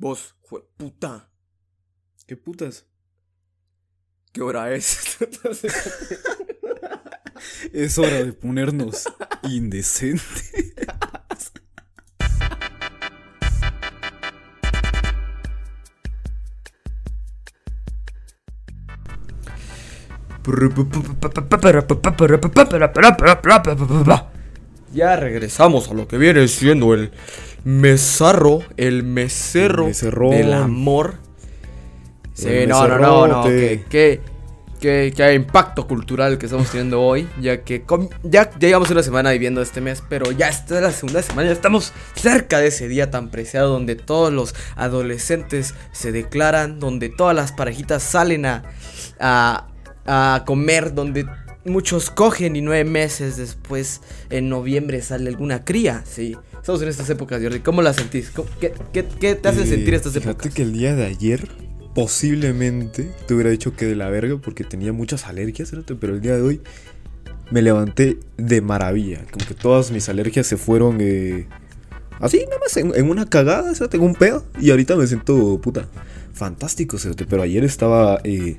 Vos, jue- puta. ¿Qué putas? ¿Qué hora es? Es hora de ponernos indecente. Ya regresamos a lo que viene siendo el mesarro, el mecerrón. del amor. Sí, El no, no, no, no, que, que, impacto cultural que estamos teniendo hoy, ya que com- ya, ya llevamos una semana viviendo este mes, pero ya esta es la segunda semana, ya estamos cerca de ese día tan preciado donde todos los adolescentes se declaran, donde todas las parejitas salen a, a, a comer, donde muchos cogen y nueve meses después, en noviembre, sale alguna cría, sí. Estamos en estas épocas, Jordi, ¿cómo las sentís? ¿Cómo- ¿Qué, qué, qué te hacen Eh, sentir estas fíjate épocas? que el día de ayer posiblemente te hubiera dicho que de la verga porque tenía muchas alergias, pero el día de hoy me levanté de maravilla. Como que todas mis alergias se fueron eh, así, nada más en, en una cagada, o tengo un pedo y ahorita me siento puta fantástico, pero ayer estaba eh,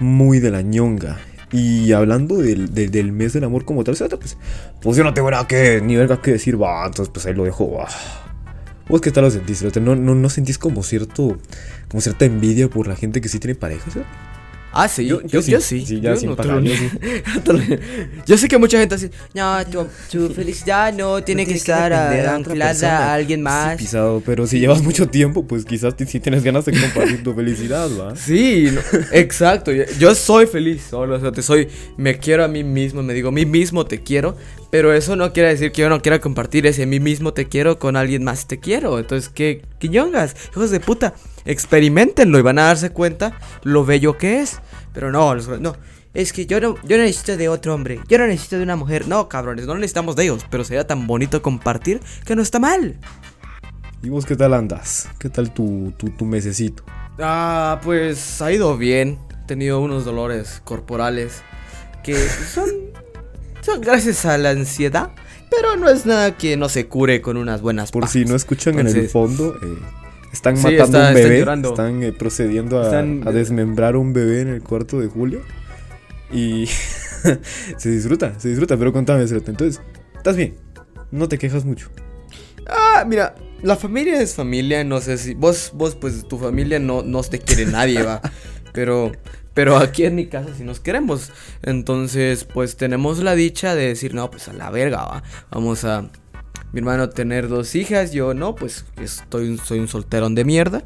muy de la ñonga. Y hablando del, del- mes del amor como tal, pues, pues yo no tengo nada que, ni verga que decir, va, entonces pues ahí lo dejo, va. ¿Vos qué tal lo sentís? ¿No, no, no sentís como cierto, como cierta envidia por la gente que sí tiene pareja? Ah, sí, yo, yo, yo sí. Sí, ya Yo sin no te pagar, lo- yo sí. Yo sé que mucha gente así, no, tu, tu felicidad no tiene que tiene que estar otra anclada a alguien Sí, más. pisado, pero si llevas mucho tiempo, pues quizás sí tienes ganas de compartir tu felicidad, ¿va? Sí, no, exacto. Yo, yo soy feliz solo, o sea, te soy, me quiero a mí mismo, me digo, a mí mismo te quiero, pero eso no quiere decir que yo no quiera compartir ese a mí mismo te quiero con alguien más te quiero. Entonces, ¿qué, qué ñongas? Hijos de puta, experimentenlo y van a darse cuenta lo bello que es. Pero no, no. Es que yo no, yo no necesito de otro hombre, yo no necesito de una mujer. No, cabrones, no necesitamos de ellos, pero sería tan bonito compartir que no está mal. ¿Y vos qué tal andas? ¿Qué tal tu, tu, tu mesecito? Ah, pues ha ido bien. He tenido unos dolores corporales que son, son gracias a la ansiedad. Pero no es nada que no se cure con unas buenas Por si no escuchan en el fondo, eh, están Sí, matando está- un bebé. Están eh, procediendo a, Están- a desmembrar un bebé en el cuarto de julio. Y se disfruta, se disfruta. Pero contame, entonces, ¿estás bien? No te quejas mucho. Ah, mira, la familia es familia. No sé si vos, vos, pues tu familia no, no te quiere nadie, va. Pero, pero aquí en mi casa sí nos queremos. Entonces, pues tenemos la dicha de decir, no, pues a la verga, va. Vamos a. Mi hermano tener dos hijas, yo no, pues estoy, un- soy un solterón de mierda.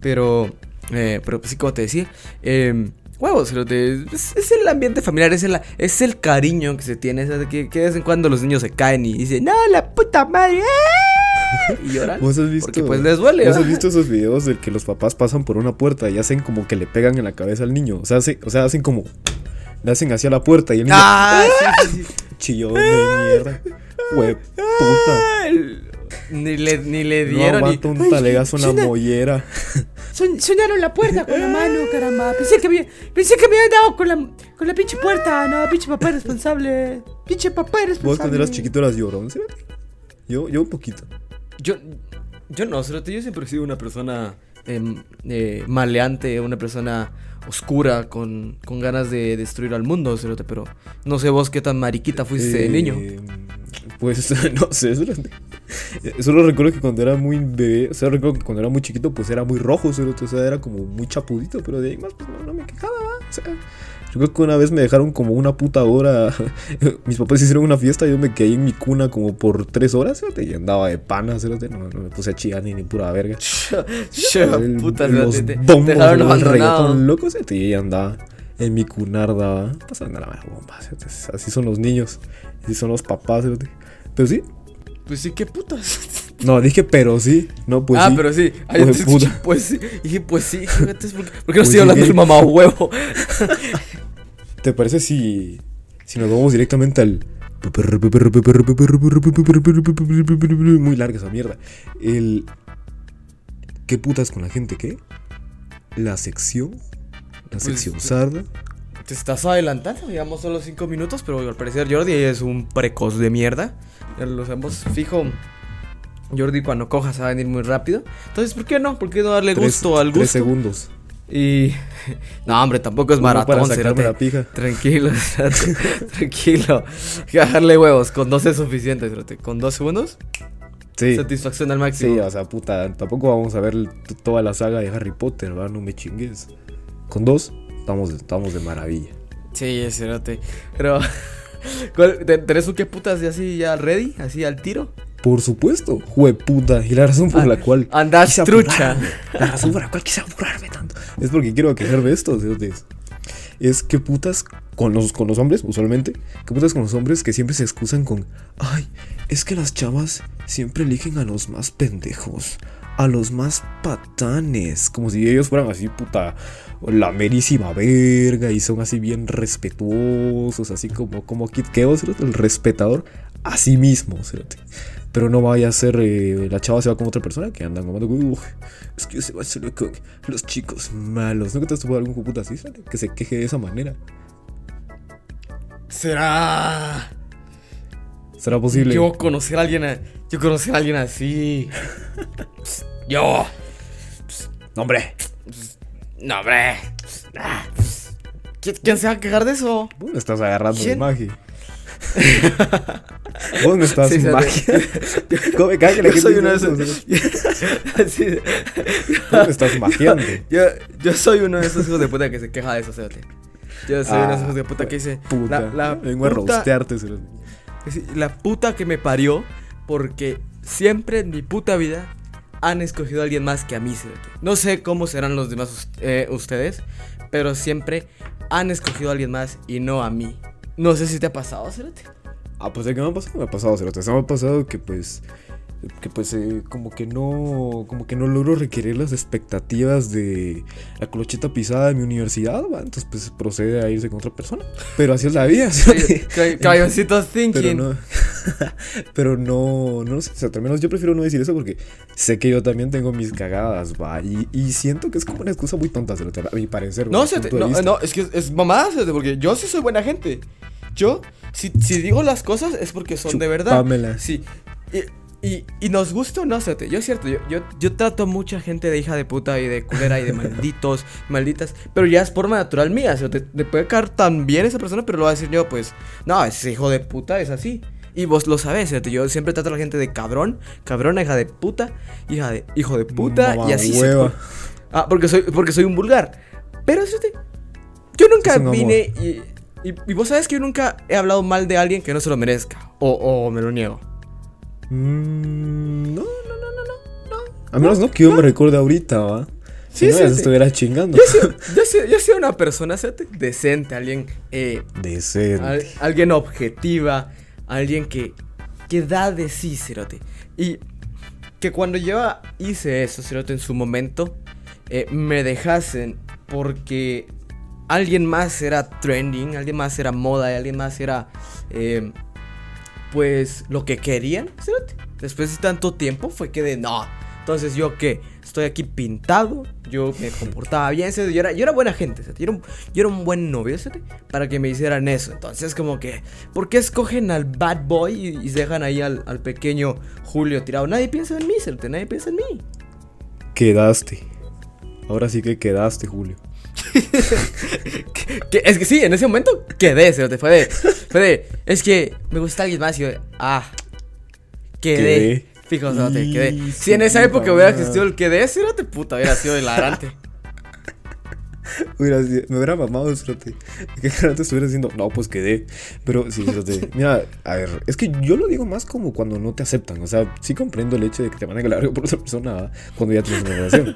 Pero, eh, pero pues sí, como te decía, eh, huevos, te- es, el ambiente familiar, es el, es el cariño que se tiene, es de que, que de vez en cuando los niños se caen y dicen, no, la puta madre, ¡ah!", y lloran. ¿Vos has visto? Porque pues les duele, ¿Vos has ¿va? visto esos videos de que los papás pasan por una puerta y hacen como que le pegan en la cabeza al niño? O sea, hace- o sea hacen como. Le hacen hacia la puerta y el niño. Ah, sí, sí, sí. Chillón de mierda. Hue puta. Ni le, ni le No dieron ni... aguanta un talegazo en la mollera. Son- sonaron la puerta con la mano, caramba. Pensé que, me, pensé que me habían dado con la, con la pinche puerta. No, pinche papá responsable. Pinche papá Vos responsable. cuando eras chiquito eras llorón, ¿sí? Yo, yo un poquito. Yo, yo no, Cerote, yo siempre he sido una persona em, eh, maleante, una persona oscura, con, con ganas de destruir al mundo, Cerote, pero no sé vos qué tan mariquita fuiste de Eh, niño. Pues no sé, solo, solo recuerdo que cuando era muy bebé, o sea, recuerdo que cuando era muy chiquito, pues era muy rojo, solo, o sea, era como muy chapudito, pero de ahí más, pues no, no me quejaba, ¿va? o sea, recuerdo que una vez me dejaron como una puta hora, mis papás hicieron una fiesta, yo me quedé en mi cuna como por tres horas, cerote, y andaba de pana, cerote, no, no me puse a chillar ni, ni pura verga. El- puta, los te, te bombos dejaron reggaetón loco, cerote, y ella andaba en mi cunarda, pasando la bomba, así son los niños, así son los papás, pero sí, Pues sí, qué putas. no, dije pero sí, no, pues ah, sí. pero sí. Ay, entonces, puta. Pues sí. Dije, pues sí. ¿por qué, no Pues estoy sí, hablando del mamá huevo? ¿Te parece si, si nos vamos directamente al... Muy larga esa mierda. El... ¿Qué putas con la gente? ¿Qué? La sección. La sección sarda. Te estás adelantando, llevamos solo 5 minutos, pero al parecer Jordi es un precoz de mierda. Lo sabemos fijo. Jordi cuando coja se va a venir muy rápido. Entonces, ¿por qué no? ¿Por qué no darle Tres- gusto al Tres gusto? segundos. Y. No, hombre, tampoco es Uno para maratón, sacarme la pija. Tranquilo, tranquilo. Que Bajarle huevos, con dos es suficiente. Con dos segundos, Sí. satisfacción al máximo. Sí, o sea, puta, tampoco vamos a ver toda la saga de Harry Potter, ¿verdad? No me chingues. Con dos, estamos, estamos de maravilla. Sí, cerote. Pero. ¿cuál- te- ¿Tenés un qué putas de así ya ready? ¿Así al tiro? Por supuesto, jueputa. Y la razón por Ah, la cual. andás quise trucha. apurarme, La razón por la cual quise apurarme tanto. Es porque quiero quejarme de esto, cerotes. Es que putas con los, con los hombres, usualmente. Que putas con los hombres que siempre se excusan con. Ay, es que las chavas siempre eligen a los más pendejos. A los más patanes. Como si ellos fueran así, puta. La merísima verga. Y son así bien respetuosos. Así como, como Kid Keo, el respetador. A sí mismo, cerote. Pero no vaya a ser eh, la chava se va con otra persona que andan mamando "Uf, es que se va solo con los chicos malos. ¿No que te has algún puta así? Que se queje de esa manera. ¿Será? ¿Será posible? Yo conocer a alguien. a- Yo conocer a alguien así. Yo. No, hombre. No, hombre. Ah, ¿Quién, se va a quejar de eso? Estás agarrando ¿Quién? magia. Vos me estás Sí, magia. ¿Cómo me cae que la Yo gente soy uno de eso, esos. cerote? Sí. Vos me estás magiando. Yo, yo soy uno de esos hijos de puta que se queja de eso, cerote. Yo soy uno de esos hijos de puta que dice. Puta. La, la Vengo a rostearte, cerote. La puta que me parió porque siempre en mi puta vida han escogido a alguien más que a mí, cerote. No sé cómo serán los demás eh, ustedes, pero siempre han escogido a alguien más y no a mí. No sé si te ha pasado, cerote. Ah, pues ¿de qué me ha pasado? Me ha pasado, cerote. Se me ha pasado que pues que pues eh, como que no como que no logro requerir las expectativas de la clocheta pisada de mi universidad, ¿va? entonces pues procede a irse con otra persona. Pero así es la vida. Cay- Caballoncitos Pero thinking. no, pero no, no sé, o sea, al menos yo prefiero no decir eso porque sé que yo también tengo mis cagadas, va, y, y siento que es como una excusa muy tonta, a mi parecer. No, de no, no, es que es, es mamada, porque yo sí soy buena gente. Yo, si, si digo las cosas es porque son de verdad. Sí. Y, y, y nos gusta o no, cerote. Yo es cierto, yo, yo, yo trato a mucha gente de hija de puta y de culera y de malditos, malditas. Pero ya es forma natural mía, cerote. Te puede caer tan bien esa persona, pero lo va a decir yo, pues, no, ese hijo de puta es así. Y vos lo sabés. Yo siempre trato a la gente de cabrón, cabrona, hija de puta, hija de, hijo de puta, y así se- Mamahueva. Ah, porque soy, porque soy un vulgar. Pero fíjate, yo nunca vine y, y, y vos sabes que yo nunca he hablado mal de alguien que no se lo merezca. O, o me lo niego. Mm, no, no, no, no, no, no. A menos no que yo me recuerde ahorita, va. Si no, sí, ya sí. se estuviera chingando. Yo soy, yo soy, yo soy una persona decente, alguien, eh, Decente. al- alguien objetiva, alguien que, que da de sí, cerote. Y que cuando yo hice eso, cerote, en su momento, eh, me dejasen porque alguien más era trending, alguien más era moda, alguien más era, eh, pues, lo que querían. Después de tanto tiempo fue que de, no, entonces yo qué, estoy aquí pintado, yo me comportaba bien, yo era, yo era buena gente, yo era un, buen novio, para que me hicieran eso. Entonces como que, ¿por qué escogen al bad boy y, dejan ahí al, al pequeño Julio tirado? Nadie piensa en mí, nadie piensa en mí. Quedaste. Ahora sí que quedaste, Julio. Que- es que sí, en ese momento quedé, cerote, fue de, fue de, es que me gusta alguien más y yo, ah, quedé. Fijo, Y quedé. Si en esa época hubiera existido el quedé, cerote, puta, hubiera sido hilarante. Hubiera sido- me hubiera mamado, cerote. Que antes estuviera diciendo, no, pues quedé. Pero sí, cerote. Mira, a ver, es que yo lo digo más como cuando no te aceptan. O sea, sí comprendo el hecho de que te manden a largo por otra persona cuando ya tienes una relación.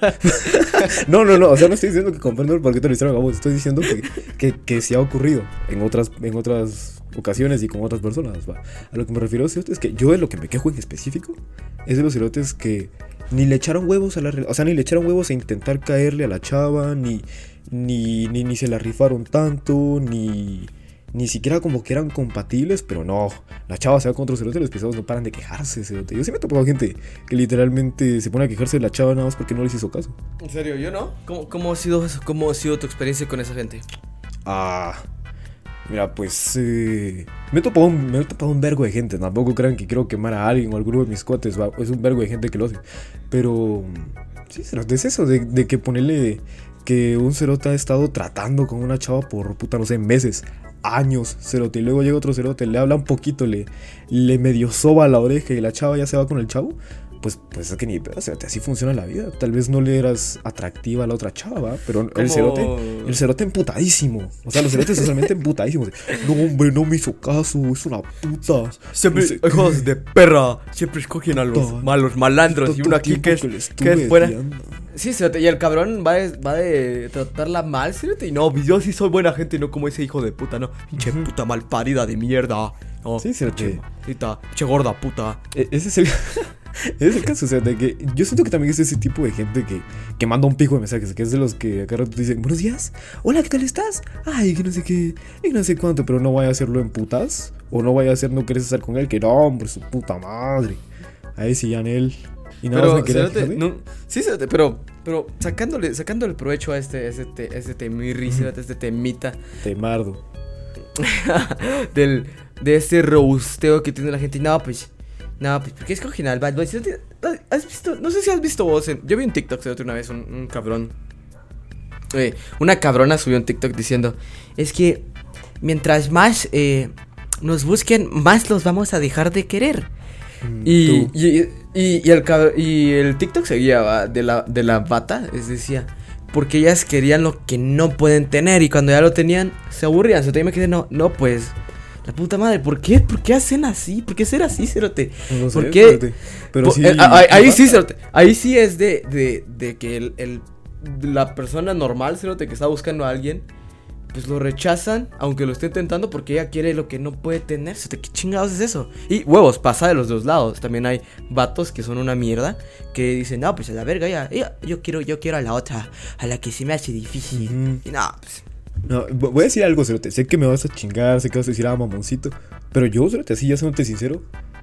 no, no, no. O sea, no estoy diciendo que comprendo el por qué te lo hicieron a vos. Estoy diciendo que, que, que sí ha ocurrido en otras, en otras ocasiones y con otras personas. ¿va? A lo que me refiero, cerote, es que yo de lo que me quejo en específico es de los cerotes que ni le echaron huevos a la relación. O sea, ni le echaron huevos a intentar caerle a la chava, ni, ni, ni, ni se la rifaron tanto, ni, ni siquiera como que eran compatibles, pero no, la chava se va con otro cerote y los pisados no paran de quejarse, cerote. Yo sí me he topado gente que literalmente se pone a quejarse de la chava nada más porque no les hizo caso. En serio, yo no. ¿Cómo, cómo ha sido? ¿Cómo ha sido tu experiencia con esa gente? Ah, Mira, pues eh, me, he topado un, me he topado un vergo de gente. Tampoco crean que quiero quemar a alguien o al grupo de mis cuates. va, Es un vergo de gente que lo hace. Pero sí, es eso de, de que ponerle que un cerote ha estado tratando con una chava por puta, no sé, meses, años, cerote. Y luego llega otro cerote, le habla un poquito, le, le medio soba la oreja y la chava ya se va con el chavo. Pues, pues es que ni pedo, cerote, así funciona la vida. Tal vez no le eras atractiva a la otra chava, ¿va? pero el Como- cerote, el cerote emputadísimo. O sea, los cerotes totalmente emputadísimos. No, hombre, no me hizo caso, es una puta. Siempre, No sé hijos de perra, siempre escogen a los malos malandros. Y uno aquí que es, que es fuera. Sí, y el cabrón va de, va de tratarla mal, cerote, y no, yo sí soy buena gente, no como ese hijo de puta, no. Pinche puta mal parida de mierda. No, Sí, pinche maldita, pinche gorda puta. E- Ese es el, ese es el caso, o sea, de que yo siento que también es ese tipo de gente que, que manda un pico de mensajes, que es de los que acá rato te dicen, buenos días, hola, ¿qué tal estás? Ay, que no sé qué, y no sé cuánto, pero no vaya a hacerlo en putas, o no vaya a hacer no quieres estar con él, que no, hombre, su puta madre. Ahí sí, él Y más Pero, cerote, no, sí, cerote, pero, pero sacándole, sacándole provecho a este, ese, te, ese temirri, cerote, este temita Te mardo. del, de ese robusteo que tiene la gente. No, pues, no, pues, ¿por qué escogen al bad boy? Cerote, ¿Has visto? No sé si has visto vos. en- yo vi un TikTok cerote, una vez, un, un cabrón. eh, una cabrona subió un TikTok diciendo: Es que mientras más eh, nos busquen, más los vamos a dejar de querer. Mm, Y, y, y, y el, y el TikTok seguía de la, de la bata, es decía, porque ellas querían lo que no pueden tener y cuando ya lo tenían se aburrían. Se me quedé, no, no, pues, la puta madre, ¿por qué? ¿Por qué hacen así? ¿Por qué ser así, Cerote? No sé, ¿Por qué? espérate. Pero sí. eh, ahí, ahí sí, Cerote, ahí sí es de, de, de que el, el- la persona normal, Cerote, que está buscando a alguien, pues lo rechazan, aunque lo esté intentando, porque ella quiere lo que no puede tener. ¿Qué chingados es eso? Y huevos, pasa de los dos lados. También hay vatos que son una mierda, que dicen, no, pues a la verga, ya, yo, quiero, yo quiero a la otra, a la que se me hace difícil. Y no, pues... No, vo- voy a decir algo, Cerote. Sé que me vas a chingar, sé que vas a decir, ah, mamoncito. Pero yo, Cerote, así ya siéndote sincero,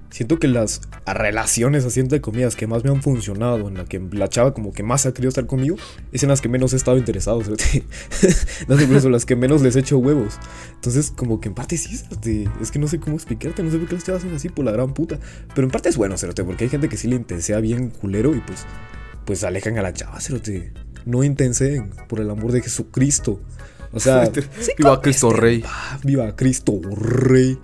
siento que las relaciones así entre comidas que más me han funcionado, en la que la chava como que más ha querido estar conmigo, es en las que menos he estado interesado, no sé, por eso, las que menos les he hecho huevos. Entonces, como que en parte sí, Cerote. Es que no sé cómo explicarte, no sé por qué las chavas son así por la gran puta. Pero en parte es bueno, Cerote, porque hay gente que sí le intensea bien culero y pues, pues alejan a la chava. No intenseen, por el amor de Jesucristo. O sea, sí Viva Cristo Rey. Viva Cristo Rey.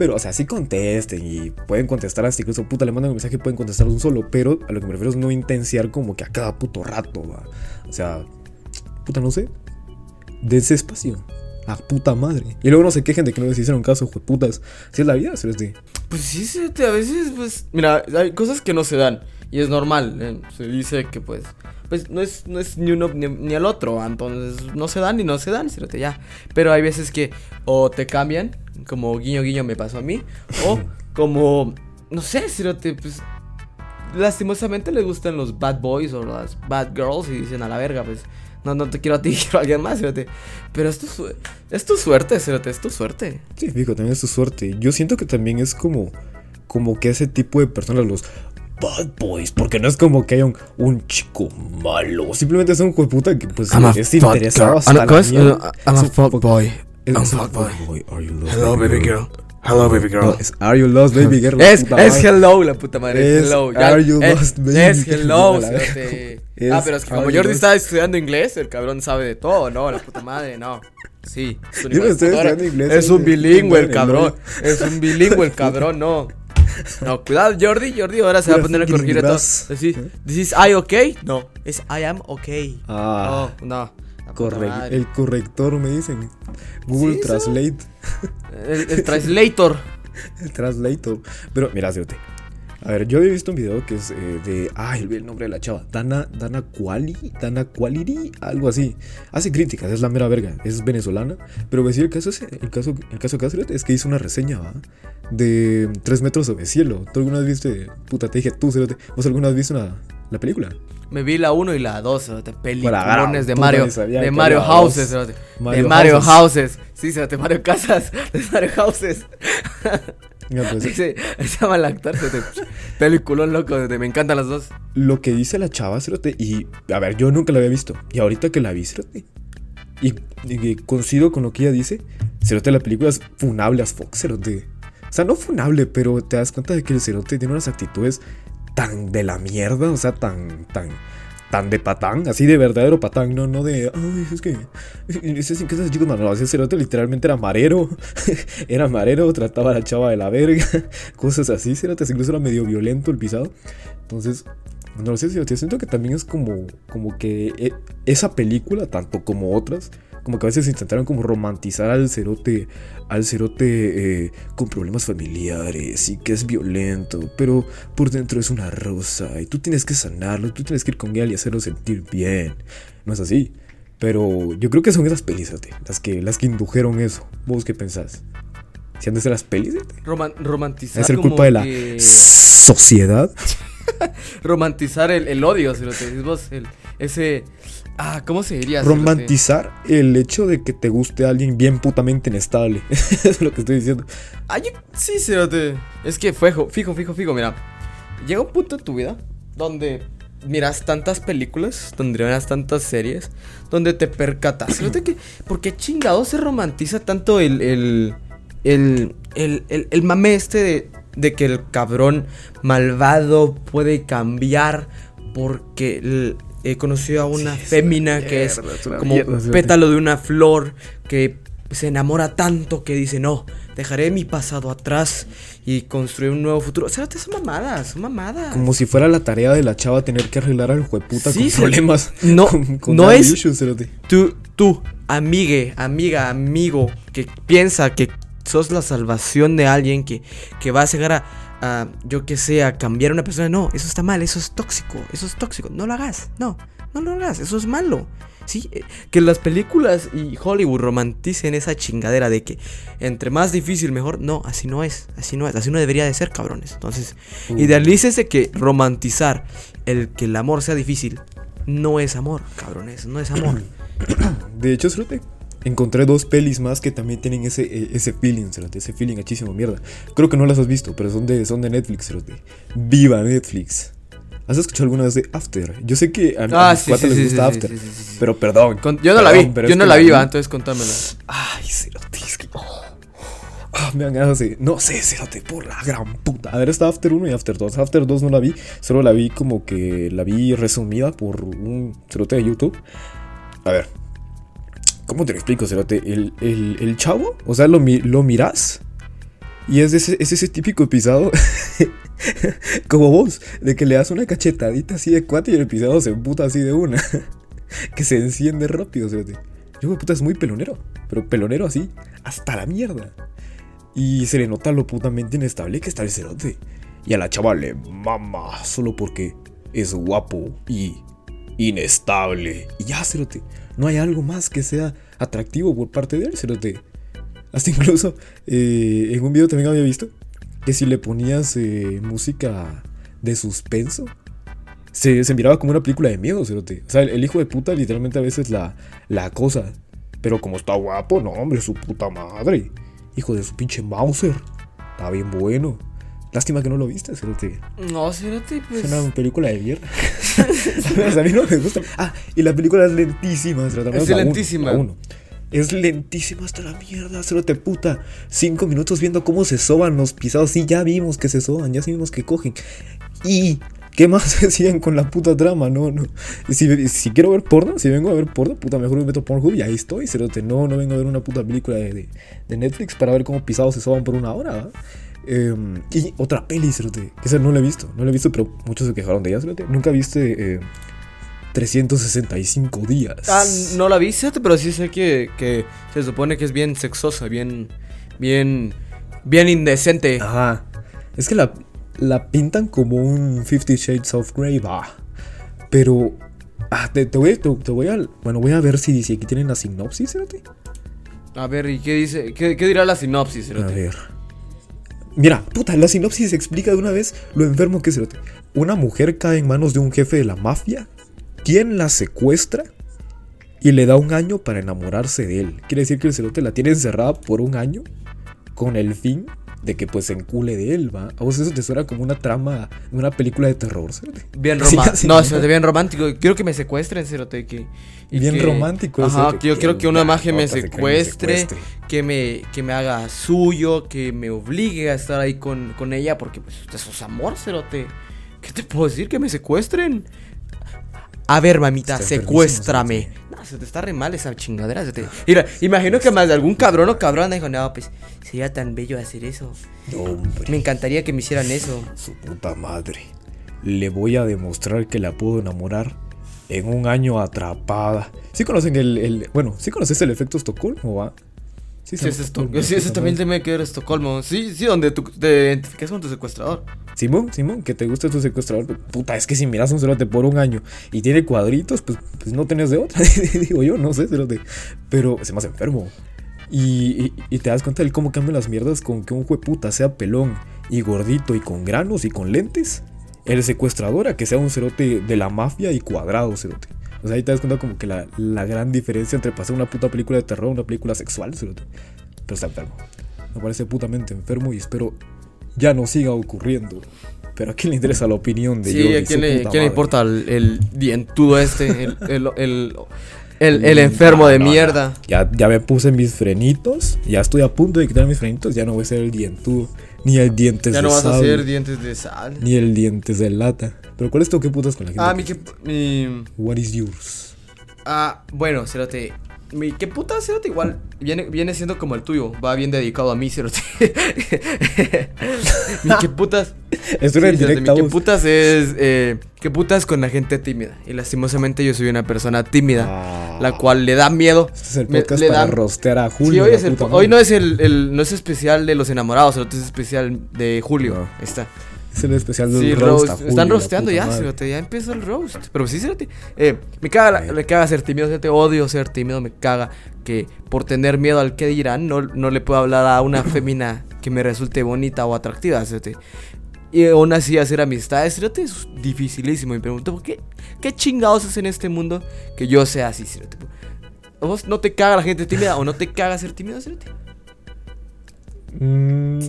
Pero, o sea, sí contesten y pueden contestar hasta incluso, puta, le mandan un mensaje, pueden contestar un solo, pero a lo que me refiero es no intensiar como que a cada puto rato, va. O sea, puta, no sé. Dense espacio. A puta madre. Y luego no se quejen de que no les hicieron caso, putas. Así es la vida, ¿sabes? De, Pues sí, a veces, pues... Mira, hay cosas que no se dan. Y es normal, ¿eh? Se dice que, pues... Pues no es, no es ni uno ni, ni el otro, entonces no se dan y no se dan, Cerote, ya. Pero hay veces que o te cambian, como guiño guiño me pasó a mí, o como, no sé, Cerote, pues lastimosamente les gustan los bad boys o las bad girls y dicen a la verga, pues no, no te quiero a ti, quiero a alguien más, Cerote. Pero es tu, su- es tu suerte, Cerote, es tu suerte. Sí, fijo, también es tu suerte. Yo siento que también es como, como que ese tipo de personas, los bad boys, porque no es como que haya un, un chico malo. Simplemente es un hijo de puta que pues I'm a es interesado hasta I'm la I'm a fuck boy. Es I'm un fuck boy. boy. Are you lost, Hello, baby girl. Hello, baby girl. No, es Are you lost, baby girl? Es, es hello, la puta madre. Es Es hello. are you es, lost, baby? es hello. A la verga. cerote. Es ah, pero es que como Jordi estaba estudiando inglés, el cabrón sabe de todo, ¿no? La puta madre, no. Sí. es un Yo no estoy inglés, Es un bilingüe el cabrón. no. Es un bilingüe el cabrón, no. No, cuidado, Jordi. Jordi ahora se va a poner a corregir a todo. gringas. Decís, ¿Dices I okay? No, es I am okay. Ah, Oh, no. El corrector me dicen. Google Sí. Translate. El, el translator. El translator. Pero mira, Cerote. A ver, yo había visto un video que es eh, de. Ay, olvidé el nombre de la chava. Dana, Dana Quali. Dana Qualiri. Algo así. Hace críticas, es la mera verga. Es venezolana. Pero decir el caso, es, el caso, el caso es que hizo una reseña, ¿va? De 3 metros sobre cielo. ¿Tú alguna vez viste? Puta, te dije tú, Cerote. ¿Vos alguna vez viste una, la película? Me vi la 1 y la 2, de Para peliculones de Mario, de Mario Houses, de Mario Houses. Sí, cerote, Mario Casas, de Mario Houses. Mira, pues, Se llama el actor. Peliculón loco, me encantan las dos. lo que dice la chava, Cerote. Y a ver, yo nunca la había visto. Y ahorita que la vi, Cerote. Y, y coincido con lo que ella dice. Cerote, la película es funable as fuck, Cerote. O sea, no funable, pero te das cuenta de que el Cerote tiene unas actitudes tan de la mierda, o sea, tan, tan, tan de patán, así de verdadero patán, no, no de, ay, es que, esos chicos, no, no, ese cerote literalmente era marero, era marero, trataba a la chava de la verga, cosas así, cerote, incluso era medio violento el pisado, entonces, no lo sé, cerote, siento que también es como, como que e- esa película, tanto como otras, como que a veces intentaron como romantizar al cerote, al cerote eh, con problemas familiares y que es violento, pero por dentro es una rosa y tú tienes que sanarlo, tú tienes que ir con él y hacerlo sentir bien. No es así. Pero yo creo que son esas pelis, las que, las que indujeron eso. ¿Vos qué pensás? ¿Si han de ser las pelis? cerote? Roman- romantizar. ¿Es ser culpa de la que- sociedad? Romantizar el, el odio, si lo te decís vos. El, ese. Ah, ¿cómo se diría? Romantizar el hecho de que te guste alguien bien putamente inestable. es lo que estoy diciendo. Yo- sí, cerote. Es que fue, jo- fijo, fijo, fijo, mira. Llega un punto en tu vida donde miras tantas películas, donde miras tantas series, donde te percatas. Cerote, que, ¿Por qué chingado se romantiza tanto el. el. el. el, el, el mame este de, de que el cabrón malvado puede cambiar porque el- he conocido a una Sí, fémina una que es mierda, es una como pétalo de una flor que se enamora tanto que dice, no, dejaré mi pasado atrás y construir un nuevo futuro. O sea, son mamadas, son mamadas. Como si fuera la tarea de la chava tener que arreglar al jueputa Sí, con problemas. No, con, con no es- issues. Tú, tú, amigue, amiga, amigo, que piensa que sos la salvación de alguien que, que va a llegar a, a, yo que sé, a cambiar a una persona. No, eso está mal, eso es tóxico, eso es tóxico. No lo hagas, no, no lo hagas, eso es malo. Sí, eh, que las películas y Hollywood romanticen esa chingadera de que entre más difícil mejor. No, así no es, así no es, así no debería de ser, cabrones. Entonces, Uh. idealícese que romantizar el que el amor sea difícil no es amor, cabrones, no es amor. De hecho, cerote, encontré dos pelis más que también tienen ese, eh, ese feeling, ese feeling hachísimo mierda. Creo que no las has visto, pero son de, son de Netflix, cerote. Viva Netflix. ¿Has escuchado alguna vez de After? Yo sé que a, a Ah, mis sí, cuates sí, les sí, gusta After. Pero perdón. Con- yo no la vi, yo no la vi, va, entonces contámela. Ay, cerote, es que... oh. Ah, me dan ganas de... No sé, cerote, por la gran puta. A ver, está After 1 y After 2. After 2 no la vi, solo la vi como que... La vi resumida por un cerote de YouTube. A ver. ¿Cómo te lo explico, cerote? El, el, el chavo, o sea, lo, lo miras... Y es ese, es ese típico pisado... como vos, de que le das una cachetadita así de cuate y el pisado se emputa así de una. que se enciende rápido, cerote. Yo, de puta, es muy pelonero. Pero pelonero así, hasta la mierda. Y se le nota lo putamente inestable que está el cerote. Y a la chava le mama solo porque es guapo y inestable. Y ya, cerote. No hay algo más que sea atractivo por parte de él, cerote. Hasta incluso eh, en un video también había visto que si le ponías eh, música de suspenso, se, se miraba como una película de miedo, cerote. O sea, el, hijo de puta literalmente a veces la, la acosa. Pero como está guapo, no, hombre, su puta madre. Hijo de su pinche Mauser. Está bien bueno. Lástima que no lo viste, cerote. No, espérate, pues. Es una película de mierda. A mí no me gusta. Ah, y la película es lentísima. cerote, Es lentísima. uno. Es lentísima hasta la mierda, cerote puta. Cinco minutos viendo cómo se soban los pisados. Sí, ya vimos que se soban, ya vimos que cogen. Y. ¿Qué más decían con la puta trama? No, no. Si, si quiero ver porno, si vengo a ver porno, puta, mejor me meto Pornhub y ahí estoy, cerote. No, no vengo a ver una puta película de, de- de Netflix para ver cómo pisados se soban por una hora, ¿va? Em, y otra peli, cerote. Que esa no la he visto, no la he visto, pero muchos se quejaron de ella, cerote. Nunca viste eh, 365 días. Ah, no la vi, fíjate, pero sí sé que, que se supone que es bien sexosa, bien. Bien. Bien indecente. Ajá. Es que la, la pintan como un Fifty Shades of Grey, va. Pero. Ah, te, te voy, te, te voy a. Bueno, voy a ver si, si aquí tienen la sinopsis, cerote. A ver, ¿y qué dice? ¿Qué, qué dirá la sinopsis, A cerote? ver. Mira, puta, la sinopsis explica de una vez lo enfermo que es. Una mujer cae en manos de un jefe de la mafia, quien la secuestra y le da un año para enamorarse de él. Quiere decir que el cerote la tiene encerrada por un año con el fin de que pues se encule de él, va. A vos eso te suena como una trama de una película de terror, cerote. Bien romántico. no, ¿no? cerote, bien romántico. Quiero que me secuestren, cerote. Que, y Bien que- romántico, Ajá, que yo quiero que una magia me secuestre. que me, que me haga suyo, que me obligue a estar ahí con, con ella, porque pues eso es amor, cerote. ¿Qué te puedo decir? Que me secuestren. A ver, mamita, Está secuéstrame. No, se te está re mal esa chingadera. se te- Mira, imagino que más de algún cabrón o cabrona dijo, no, pues sería tan bello hacer eso. No, hombre. Me encantaría que me hicieran eso. Su puta madre. Le voy a demostrar que la puedo enamorar en un año atrapada. ¿Sí conocen el, el- bueno, sí conoces el efecto Estocolmo, va? Sí, ese, es Estocolmo, sí, ese también tiene que ver Estocolmo. Sí, sí, donde tú te identificas con tu secuestrador. Simón, Simón, que te gusta tu secuestrador. Puta, es que si miras un cerote por un año y tiene cuadritos, pues, pues no tenés de otra. Digo yo, no sé, cerote. Pero se me hace enfermo. Y, y- y te das cuenta de cómo cambian las mierdas con que un puta sea pelón y gordito y con granos y con lentes. El secuestrador a que sea un cerote de la mafia y cuadrado, cerote. O sea, ahí te das cuenta como que la, la gran diferencia entre pasar una puta película de terror a una película sexual. Pero está enfermo. Me parece putamente enfermo y espero ya no siga ocurriendo. Pero a quién le interesa la opinión de Sí, Jordi, ¿a quién, le, quién importa el, el dientudo este? El, el, el, el- el enfermo de no, mierda. Ya, ya me puse mis frenitos, ya estoy a punto de quitar mis frenitos, ya no voy a ser el dientudo, ni el dientes Ya de no vas a hacer dientes de sal. ni el dientes de lata. Pero ¿cuál es tu qué putas con la gente? Ah, mi que-. Mi, What is yours? ah, bueno, Cerote. Mi que puta, Cerote, igual viene, viene siendo como el tuyo. Va bien dedicado a mí, Cerote. mi que putas. Era en Sí, Cerote, directa, mi vos. putas es. Eh, que putas con la gente tímida. Y lastimosamente yo soy una persona tímida. Ah. La cual le da miedo. Este es el podcast le para da- rostear a Julio. Sí, hoy, es el no es el, el- no es especial de los enamorados, el otro es especial de Julio. No. Ahí está. Es el especial del Sí, roast Julio, Están rosteando ya, cerote, ya empezó el roast. Pero sí, cerote. Eh, me caga, me caga ser tímido, cerote. Odio ser tímido, me caga que por tener miedo al que dirán, no, no le puedo hablar a una fémina que me resulte bonita o atractiva, cerote. Y aún así hacer amistades, cerote, es dificilísimo. Me pregunto, ¿por qué? ¿Qué chingados es en este mundo que yo sea así? ¿A vos no te caga la gente tímida o no te caga ser tímido, cerote? Mm,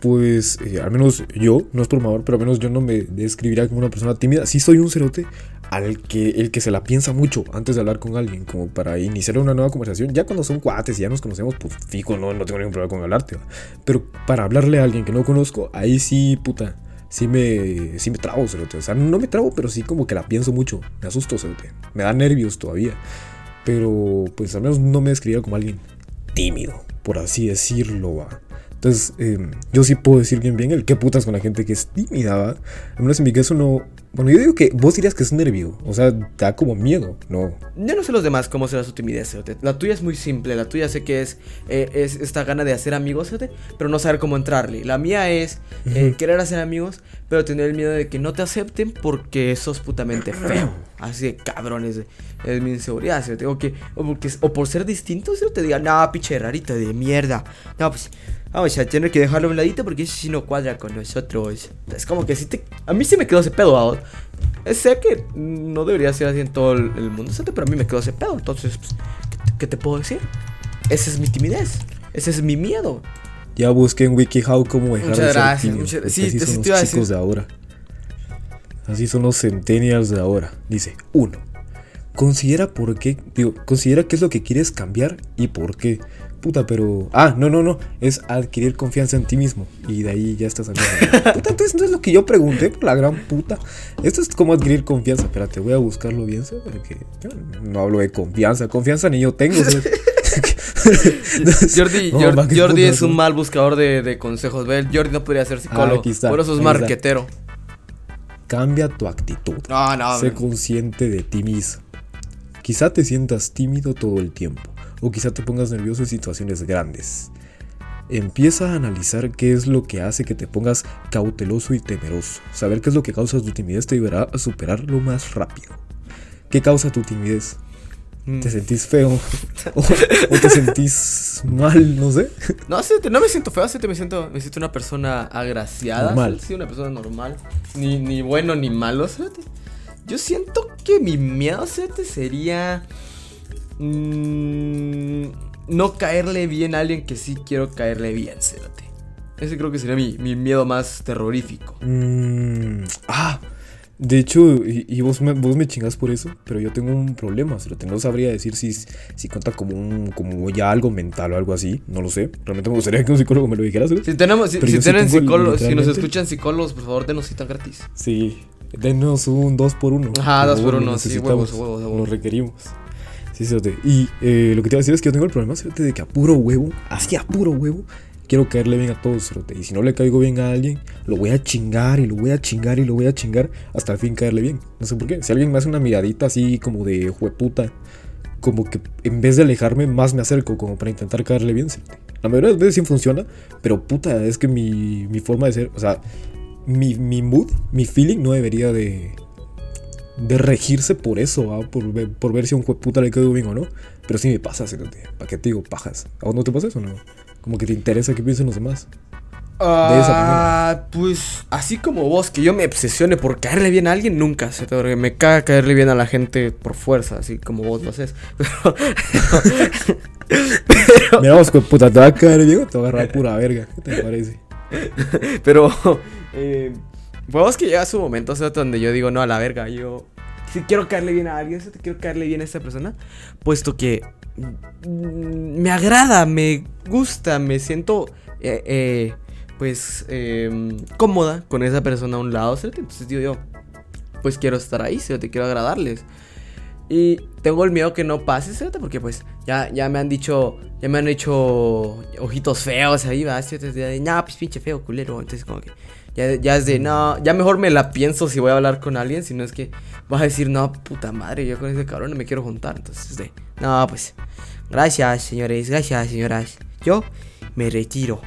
pues eh, al menos yo, no es por mamador, pero al menos yo no me describiría como una persona tímida. Sí soy un cerote al que el que se la piensa mucho antes de hablar con alguien, como para iniciar una nueva conversación. Ya cuando son cuates y ya nos conocemos, pues fijo, no, no tengo ningún problema con hablarte. Pero para hablarle a alguien que no conozco, ahí sí, puta. Sí me, sí me trabo, cerote. O sea, no me trabo, pero sí como que la pienso mucho. Me asusto, cerote. Me da nervios todavía. Pero pues al menos no me describiría como alguien tímido, por así decirlo, va. Entonces, eh, yo sí puedo decir bien bien el qué putas con la gente que es tímida, va. Al menos en mi caso no... Bueno, yo digo que vos dirías que es nervio, o sea, te da como miedo, ¿no? Yo no sé los demás cómo será su timidez, cerote. La tuya es muy simple, la tuya sé que es, eh, es esta gana de hacer amigos, pero no saber cómo entrarle. La mía es eh, querer hacer amigos, pero tener el miedo de que no te acepten porque sos putamente feo. Así de cabrones, es mi inseguridad, cerote. O, que, o, porque, o por ser distinto, cerote, digan, no, pinche rarito de mierda. No, pues vamos a tener que dejarlo a un ladito porque ese sí no cuadra con nosotros. Es como que si te... A mí sí me quedó ese pedo. Eh, Sé que no debería ser así en todo el, mundo, pero a mí me quedó ese pedo. Entonces, pues, ¿qué, te- qué te puedo decir? Esa es mi timidez. Ese es mi miedo. Ya busqué en WikiHow cómo dejar Muchas de ser gracias, tímido, muchas- porque sí, así te- son los chicos decir. de ahora. Así son los centennials de ahora. Dice, uno, considera por qué, digo, considera qué es lo que quieres cambiar y por qué. Puta, pero... Ah, no, no, no. Es adquirir confianza en ti mismo. Y de ahí ya estás hablando. puta, entonces no es lo que yo pregunté por la gran puta. Esto es como adquirir confianza. Espérate, voy a buscarlo bien, ¿sabes? Porque yo no hablo de confianza. Confianza ni yo tengo, ¿sabes? Jordi, No, Jordi es un mal buscador de, de consejos. Ve, Jordi no podría ser psicólogo. aquí está, Por eso es está. marquetero. Cambia tu actitud. No, no, sé consciente de ti mismo. Quizá te sientas tímido todo el tiempo, o quizá te pongas nervioso en situaciones grandes. Empieza a analizar qué es lo que hace que te pongas cauteloso y temeroso. Saber qué es lo que causa tu timidez te ayudará a superarlo más rápido. ¿Qué causa tu timidez? Mm. ¿Te sentís feo? ¿O, o te sentís mal? No sé. No, sí, no me siento feo, sí, te me siento, me siento una persona agraciada. Normal. Sí, una persona normal. Ni, ni bueno ni malo. Yo siento que mi miedo, fíjate, sería. Mm, no caerle bien a alguien que sí quiero caerle bien, fíjate. Ese creo que sería mi, mi miedo más terrorífico. Mm, ah, de hecho, y, y vos, me, vos me chingas por eso, pero yo tengo un problema, cerote. No sabría decir si, si cuenta como un como ya algo mental o algo así. No lo sé. Realmente me gustaría que un psicólogo me lo dijera. Si tenemos, si, si sí psicólogos, si nos escuchan psicólogos, por favor, denos cita gratis. Sí, denos un 2 por 1 Ajá, dos por uno, sí, huevos, huevos, huevos. Lo requerimos. Sí, cerote. Y eh, lo que te iba a decir es que yo tengo el problema, cerote, de que a puro huevo, así a puro huevo, quiero caerle bien a todos. Y si no le caigo bien a alguien, lo voy a chingar y lo voy a chingar y lo voy a chingar hasta al fin caerle bien. No sé por qué. Si alguien me hace una miradita así como de jueputa, como que en vez de alejarme, más me acerco como para intentar caerle bien. La mayoría de las veces sí funciona, pero puta, es que mi, mi forma de ser, o sea, mi, mi mood, mi feeling no debería de, de regirse por eso, ¿va? Por, ver- por ver si a un jueputa le quedó bien o no. Pero sí me pasa, cerote. ¿Para qué te digo pajas? ¿A vos no te pasa eso o no? Como que te interesa qué piensen los demás. Ah, pues así como vos, que yo me obsesione por caerle bien a alguien, nunca se te me caga caerle bien a la gente por fuerza, así como vos lo haces. Pero, Mira vos, jueputa, ¿te va a caer bien o te va a agarrar pura verga? ¿Qué te parece? pero, eh, vos que llega su momento, o donde yo digo, no, a la verga, yo si quiero caerle bien a alguien, si te quiero caerle bien a esta persona, puesto que mm, me agrada, me gusta, me siento, eh, eh, pues, eh, cómoda con esa persona a un lado, ¿cierto? Entonces digo yo, pues quiero estar ahí, ¿cierto? Te quiero agradarles. Y tengo el miedo que no pase, ¿cierto? Porque pues ya, ya me han dicho, ya me han hecho ojitos feos ahí, va, ¿cierto? De, no, pues pinche feo, culero. Entonces como que ya, ya es de, no, ya mejor me la pienso si voy a hablar con alguien, si no es que vas a decir, no, puta madre, yo con ese cabrón no me quiero juntar. Entonces es de, no, pues, gracias, señores, gracias, señoras. Yo me retiro.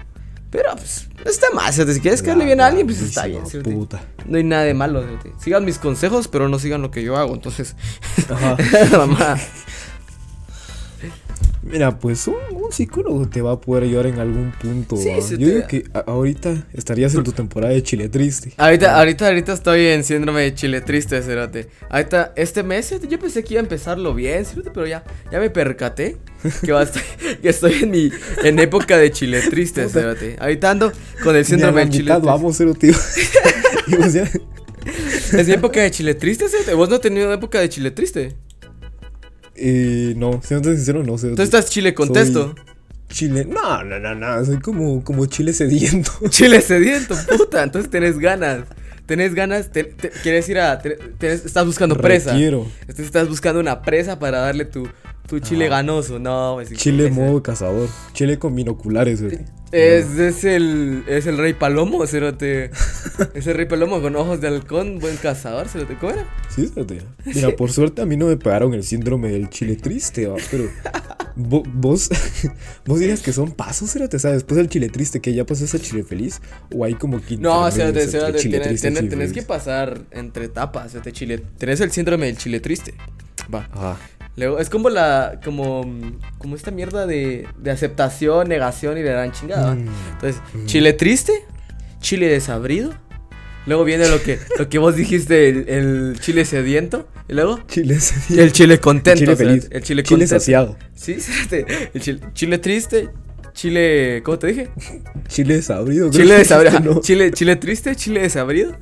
Pero pues, no está mal. Si quieres caerle bien a alguien, pues está bien, puta. No hay nada de malo, ¿cierto? Sigan mis consejos, pero no sigan lo que yo hago, entonces... Ajá. Mira, pues un, un psicólogo te va a poder ayudar en algún punto. Sí, Yo te- digo que ahorita estarías en tu temporada de chile triste. Ahorita, ahorita, ahorita estoy en síndrome de chile triste, cerote. Ahorita, este mes, cerote, yo pensé que iba a empezarlo bien, cerote, pero ya, ya me percaté que, va a estar- que estoy en mi, en época de chile triste, cerote. Ahorita ando con el síndrome de chile triste. vamos, cero, tío. Y vos ya- ¿Es mi época de chile triste, cerote? ¿Vos no has tenido época de chile triste? Eh, no, siendo sincero, no sé. Tú estás chile contesto. Chile. No, no, no, no. Soy como, como chile sediento. Chile sediento, puta. Entonces tenés ganas. Tenés ganas, te- te- quieres ir a. te- tenés- estás buscando presa. Entonces estás buscando una presa para darle tu, tu chile ganoso. No, pues, Chile ese- modo cazador. Chile con binoculares, güey. Es, es el es el rey palomo, cerote. es el rey palomo con ojos de halcón, buen cazador, cerote. ¿Cómo era? Sí, espérate. Mira, por suerte a mí no me pegaron el síndrome del chile triste, ¿va? pero vo- vos, vos dirías que son pasos, ¿verdad? ¿Sabes? Después del chile triste, que ya pasas a chile feliz, o hay como que No, cerote, cerote. Tenés, tenés- tenés que pasar entre etapas, cerote. Chile. Tenés el síndrome del chile triste. Va. Ajá. Luego, es como la. como. como esta mierda de, de aceptación, negación y de gran chingada. Mm. Entonces, Mm. chile triste, chile desabrido. Luego viene lo que, lo que vos dijiste, el, el chile sediento. Y luego, Chile y el chile contento. Chile o sea, feliz. El chile Chile contento. saciado. Sí, fíjate. El chile, chile triste, chile. ¿Cómo te dije? Chile desabrido. Chile desabrido. Chile, chile triste, chile desabrido.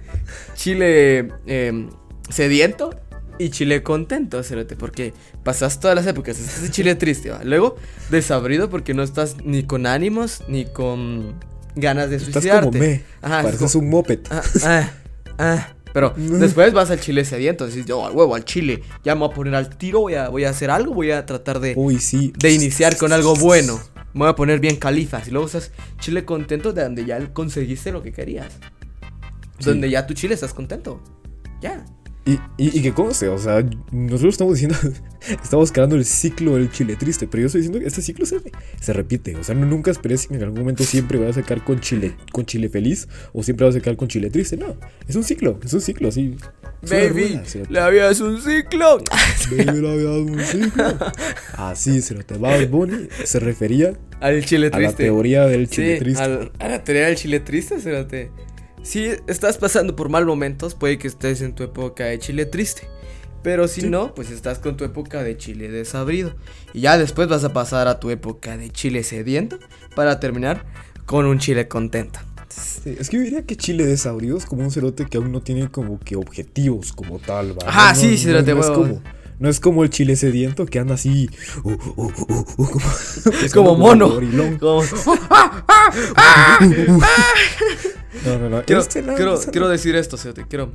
Chile em, sediento y chile contento, cerote, porque pasas todas las épocas. Estás de chile triste, ¿va? Luego desabrido porque no estás ni con ánimos ni con ganas de Estás suicidarte. como me. Ajá, Pareces como- un moped. Ah, ah, ah. Pero después vas al chile sediento, dices, yo al huevo, al chile, ya me voy a poner al tiro, voy a, voy a hacer algo, voy a tratar de, Uy, sí. de iniciar con algo bueno. Me voy a poner bien califas. Y luego estás chile contento de donde ya conseguiste lo que querías. Sí. Donde ya tu chile estás contento. Ya. Y, y, y que conste, o sea, nosotros estamos diciendo, estamos creando el ciclo del chile triste, pero yo estoy diciendo que este ciclo se, se repite. O sea, no, nunca esperes que en algún momento siempre vas a sacar con chile, con chile feliz o siempre vas a sacar con chile triste. No, es un ciclo, es un ciclo, así. Baby, rueda, se- la vida es un ciclo. Baby, la vida es un ciclo. Así, se lo te va Bunny, se refería Al chile a la triste. teoría del chile sí, triste. al- a la teoría del chile triste, espérate. Si estás pasando por mal momentos, puede que estés en tu época de chile triste. Pero si Sí. no, pues estás con tu época de chile desabrido. Y ya después vas a pasar a tu época de chile sediento. Para terminar con un chile contento. Sí, es que yo diría que Chile de Saurio es como un cerote que aún no tiene como que objetivos como tal, ¿va? Ajá, No, sí, no, cerote, no, es como No es como el chile sediento que anda así. uh, uh, uh, como, Es como mono. gorilón. Como- No, no, no. quiero, este no, quiero, ese no. quiero decir esto, Cerote. Quiero,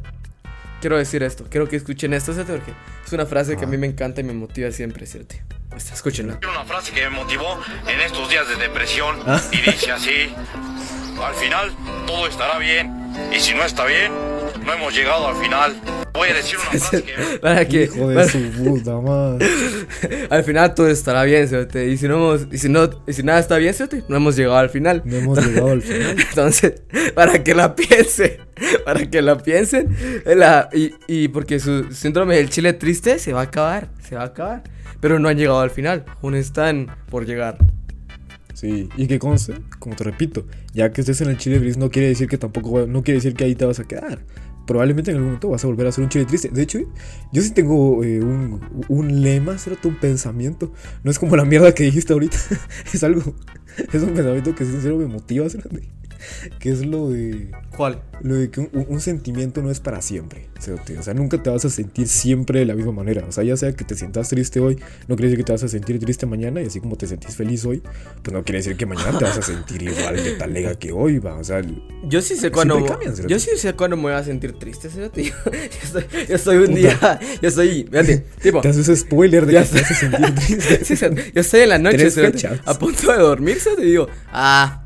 quiero decir esto. Quiero que escuchen esto, Cerote, porque es una frase que a mí me encanta y me motiva siempre, Cerote. Pues, escúchenla. Una frase que me motivó en estos días de depresión Ah. y dice así, al final todo estará bien y si no está bien, no hemos llegado al final. Voy a decir una frase que... Para que, Hijo de para- su puta madre. al final todo estará bien, Cerote. Y si no, hemos- y si no, y si nada está bien, Cerote, no hemos llegado al final. No hemos llegado al final. Entonces, para que la piensen, para que la piensen, la- y, y porque su síndrome del chile triste se va a acabar, se va a acabar. Pero no han llegado al final, aún están por llegar. Sí, y que conste, como te repito, ya que estés en el chile gris no quiere decir que tampoco, no quiere decir que ahí te vas a quedar. Probablemente en algún momento vas a volver a ser un chile triste. De hecho, yo sí tengo eh, un, un lema. Un pensamiento. No es como la mierda que dijiste ahorita. es algo, es un pensamiento que sincero me motiva, ¿cierto? Que es lo de, ¿Cuál? lo de que un, un sentimiento no es para siempre. O sea, nunca te vas a sentir siempre de la misma manera. O sea, ya sea que te sientas triste hoy, no quiere decir que te vas a sentir triste mañana. Y así como te sentís feliz hoy, pues no quiere decir que mañana te vas a sentir igual de talega que hoy, va. O sea, Yo sí sé cuándo. cambian, yo sí sé cuándo me voy a sentir triste, Cerote. Yo, yo estoy, yo un día. Yo estoy. Fíjate, tipo. te haces spoiler de que te vas a sentir triste. sí, yo estoy en la noche, Cerote, a punto de dormir, Cerote, y digo, Ah.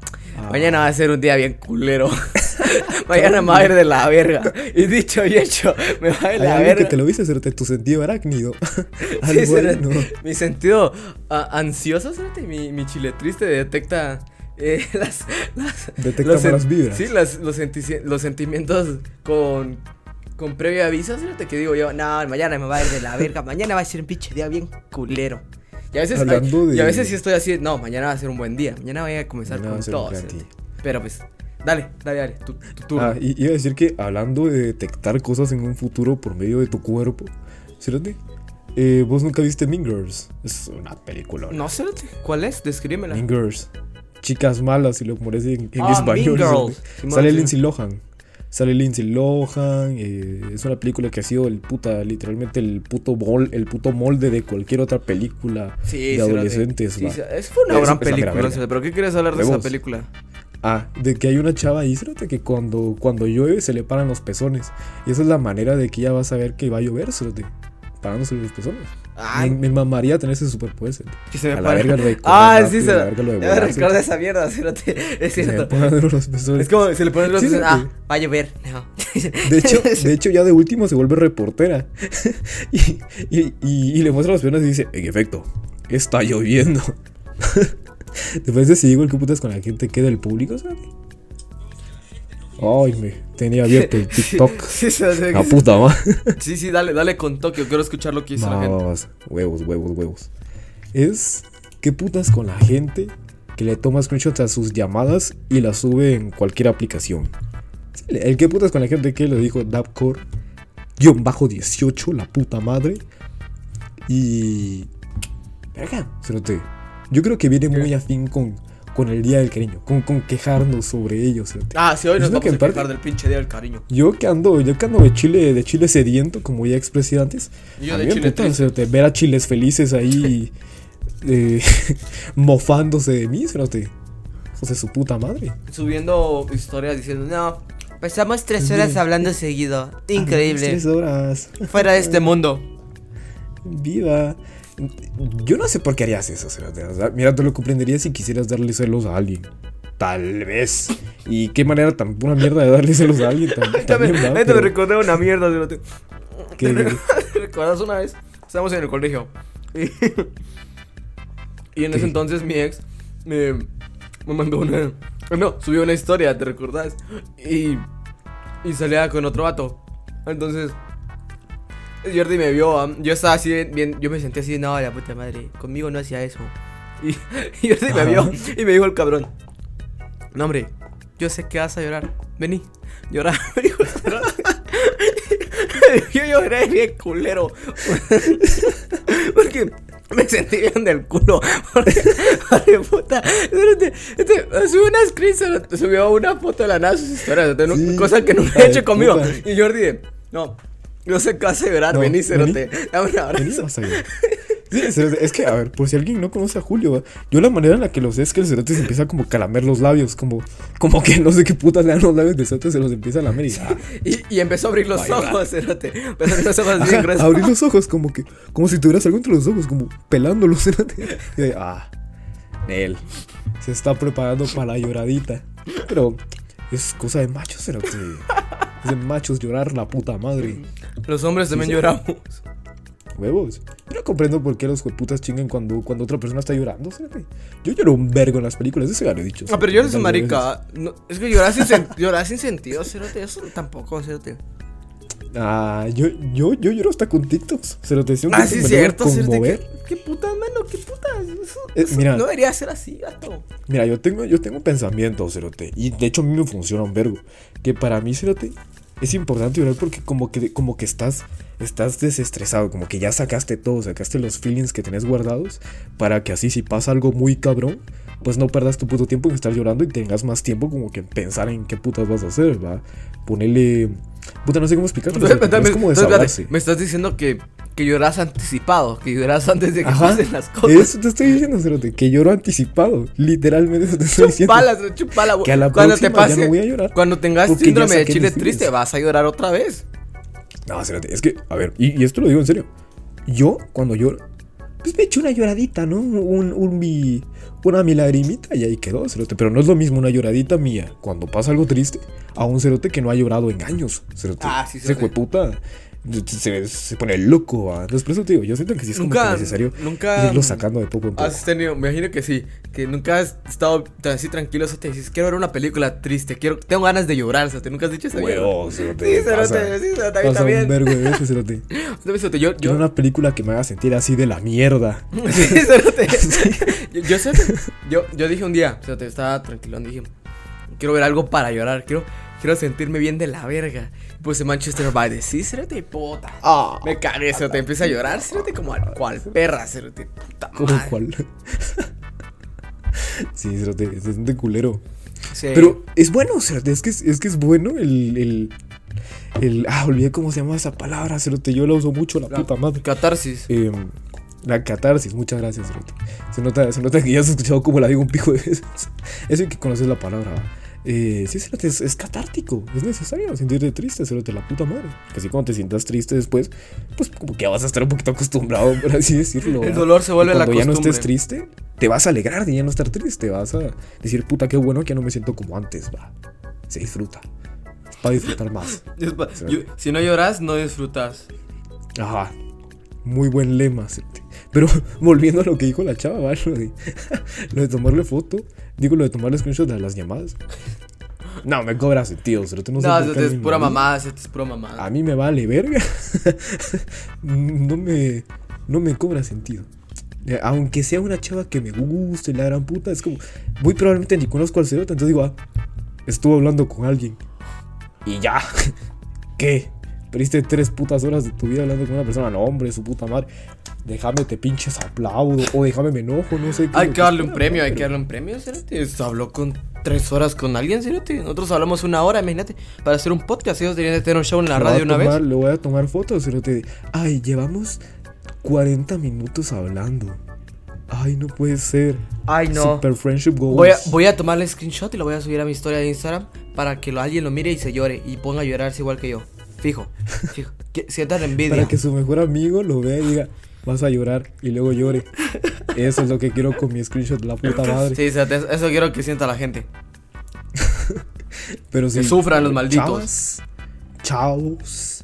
Mañana va a ser un día bien culero. mañana me va a ir de la verga. Y dicho y hecho, me va a ir de la alguien que verga. te lo dice, hacerte tu sentido arácnido. Mi sentido ah, ansioso, mi, mi chile triste detecta eh, las, las- Detecta los malas vibras. Sí, las- los, senti- los sentimientos con, con previo aviso, Cerote, que digo yo, no, mañana me va a ir de la verga, mañana va a ser un pinche día bien culero. Y a veces, Hablando y de- a veces sí estoy así, no, mañana va a ser un buen día, mañana voy a comenzar Mañana con todo. Pero pues, dale, dale, dale, tu, tu turno. Ah, y iba a decir que hablando de detectar cosas en un futuro por medio de tu cuerpo, ¿cierto? Eh, ¿Vos nunca viste Mean Girls? Es una película. No, Cerote, ¿cuál es? Descríbemela. Mean Girls. Chicas malas, si lo parece en, en Ah, español. Mean. Girls. Sale. Lindsay Lohan. Sale Lindsay Lohan. eh, es una película que ha sido el puta, literalmente el puto, mol, el puto molde de cualquier otra película Sí, de adolescentes. Sí, va. sí, es fue una Eso gran mera película, pero ¿qué quieres hablar de esa película? Ah, de que hay una chava ¿cierto? Que cuando, cuando llueve se le paran los pezones. Y esa es la manera de que ella va a saber que va a llover. Parándose los pezones. Ay, me, me mamaría tener ese superpoder, que se me a la para- verga lo de Ah, rápido, sí, se la verga lo de me recuerda esa mierda, Cerote, es Se cierto. pezones. Es como se le ponen los Sí, Cerote. ah, va a llover. No. De hecho, de hecho, ya de último se vuelve reportera. y, y, y- y le muestra las piernas y dice, en efecto, está lloviendo. ¿Te parece si digo el que putas con la gente que del público, ¿sabes? Ay, me tenía abierto el TikTok. Sí, Cerote, La puta madre. sí, sí, dale, dale con Tokio, quiero escuchar lo que hizo la gente. Huevos, huevos, huevos. Es qué putas con la gente que le toma screenshots a sus llamadas y las sube en cualquier aplicación. Sí, El que putas con la gente que lo dijo Dapcore, guion bajo 18, la puta madre. Y. Verga. Yo creo que viene muy afín con, con el día del cariño, con, con quejarnos sobre ellos. Ah, sí, hoy nos vamos que a parte- quejar del pinche día del cariño. Yo que ando, yo que ando de Chile, de Chile sediento, como ya expresé antes. Y yo a de Chile puta, ver a chiles felices ahí eh, mofándose de mí, cerote. Hijos de su puta madre. Subiendo historias diciendo, no, Pasamos tres horas hablando seguido. Increíble. Tres horas. fuera de este mundo. Viva. Yo no sé por qué harías eso, mira, te lo comprendería si quisieras darle celos a alguien. Tal vez. Y qué manera tan pura mierda de darle celos a alguien. También, va, me pero recordé una mierda, Cerote. que- ¿Te recuerdas una vez? Estábamos en el colegio. Y, y en ese ¿Qué? entonces mi ex me, me mandó una. No, subió una historia, ¿te recordás? Y, y salía con otro vato. Entonces. Jordi me vio. Yo estaba así, bien, bien- Yo me sentí así, no, la puta madre. Conmigo no hacía eso. Y, y Jordi me vio. Y me dijo el cabrón: No, hombre, yo sé que vas a llorar. Vení, llora. Me dijo el cabrón. Yo lloré bien culero. Porque Me sentí bien del culo. Porque, porque, puta. espérate, este, Subió una screen, subió una foto de la nada a sus historias, cerote, no- Sí, cosa que nunca he hecho conmigo. puta. Y Jordi, no, no sé qué hace llorar, No, vení, cerote. Dame un abrazo. Sí, es que, a ver, por si alguien no conoce a Julio, yo la manera en la que lo sé es que el cerote se empieza como a calamer los labios, como, como que no sé qué putas le dan los labios de cerote, se los empieza a lamer y ah, Y, y empezó a abrir los ojos, cerote. Empezó a abrir los ojos bien gruesos. abrir los ojos como que, como si tuvieras algo entre los ojos, como pelándolos, cerote. Y de, ah, él se está preparando para la lloradita. Pero es cosa de machos, cerote. Es de machos llorar la puta madre. Los hombres también sí. lloramos. Huevos. Yo no comprendo por qué los jueputas chingan cuando, cuando otra persona está llorando. cerote. Yo lloro un vergo en las películas, eso ya lo he dicho. Ah, pero yo soy marica. No, es que llorar sin, sen- sin sentido, cerote. Eso tampoco, cerote. Ah, yo, yo, yo lloro hasta con TikToks. Se lo decía un Ah, sí, cierto, cierto. ¿Qué, qué puta, mano? ¿Qué puta? Eso, Eh, eso mira. no debería ser así, gato. Mira, yo tengo, yo tengo pensamientos, Cerote. Y de hecho a mí me funciona un vergo. Que para mí, Cerote, es importante llorar porque como que, como que estás, estás desestresado. Como que ya sacaste todo, sacaste los feelings que tenés guardados. Para que así si pasa algo muy cabrón, pues no perdas tu puto tiempo en estar llorando y tengas más tiempo como que en pensar en qué putas vas a hacer, ¿va? Ponerle... Puta, no sé cómo explicarlo. Es como desahogarse. me estás diciendo que, que lloras anticipado, que lloras antes de que Ajá, pasen las cosas. Eso te estoy diciendo, Cerote, que lloro anticipado. Literalmente eso te estoy diciendo. Chupala, chupala. Que a la cuando te ya pase, no voy a llorar, Cuando tengas ya síndrome de chile triste, vas a llorar otra vez. No, Cerote, es que, a ver, y, y esto lo digo en serio. Yo, cuando lloro, pues me echo una lloradita, ¿no? Un, un mi, una mi lagrimita y ahí quedó, Cerote. Pero no es lo mismo una lloradita mía cuando pasa algo triste a un Cerote que no ha llorado en años, Cerote. Ah, sí, Ese Cerote. jueputa se, se pone loco, ¿va? Entonces, por eso te digo, yo siento que sí es como Nunca- que necesario nunca- irlo sacando de poco en poco. Has tenido, me imagino que sí, que nunca has estado así tranquilo, o te dices, quiero ver una película triste, quiero, tengo ganas de llorar, o te nunca has dicho eso. Huevo. Sí, cerote, sí, cerote, a mí también. un vergo de veces, Cerote. Cerote, Yo, yo, Quiero una película que me haga sentir así de la mierda. Sí, cerote. yo, yo, yo, yo dije un día, cerote, estaba tranquilo, dije, quiero ver algo para llorar, quiero, quiero sentirme bien de la verga. Pues en Manchester by the Sea, cerote, puta. Ah, Me cagué, cerote, empieza a llorar, cerote, como al cual perra, cerote, puta ¿Cómo madre. cuál? sí, Cerote, se siente culero. Sí. Pero es bueno, Cerote, es que es, es que es bueno el, el, el- Ah, olvidé cómo se llama esa palabra, Cerote, yo la uso mucho, la La puta madre. Catarsis. Em, la catarsis, muchas gracias, Cerote. Se nota, se nota que ya has escuchado como la digo un pico de veces. Eso hay que conocer la palabra, ¿va? Eh, sí, es, es catártico, es necesario sentirte triste, Cerote, la puta madre. Que así cuando te sientas triste después, pues como que vas a estar un poquito acostumbrado, por así decirlo. El dolor se vuelve Y la cuando ya no estés costumbre. triste, te vas a alegrar de ya no estar triste. Vas a decir, puta, qué bueno que ya no me siento como antes, va. Se disfruta. Es para disfrutar más. Pa- yo- si no lloras, no disfrutas. Ajá. Muy buen lema, Cerote. Pero volviendo a lo que dijo la chava, ¿va? Lo de, lo de tomarle foto. Digo, lo de tomarle screenshot de las llamadas. No, me cobra sentido. No, sé No, eso qué es pura mamada, eso es pura mamada. A mí me vale verga. no me. No me cobra sentido. Eh, Aunque sea una chava que me guste, la gran puta, es como. Muy probablemente ni conozco al cerote, entonces digo, ah, estuvo hablando con alguien. Y ya. ¿Qué? Perdiste tres putas horas de tu vida hablando con una persona. No, hombre, su puta madre. Déjame te pinches aplaudo. O déjame me enojo, no sé. qué Hay que darle un premio, hay que darle un premio, Cerote. Habló con tres horas con alguien, Cerote. Nosotros hablamos una hora, imagínate. Para hacer un podcast, ellos deberían de tener un show en la radio una tomar- vez. Le voy a tomar fotos, cerote. Ay, llevamos 40 minutos hablando. Ay, no puede ser. Ay, no. Super Friendship Goals. Voy a, voy a tomarle screenshot y lo voy a subir a mi historia de Instagram para que lo, alguien lo mire y se llore y ponga a llorarse igual que yo. Fijo, fijo. Envidia. Para que su mejor amigo lo vea y diga, vas a llorar y luego llore. Eso es lo que quiero con mi screenshot de la puta madre. Sí, eso- quiero que sienta la gente. Pero sí. que sufran los malditos. Chavos.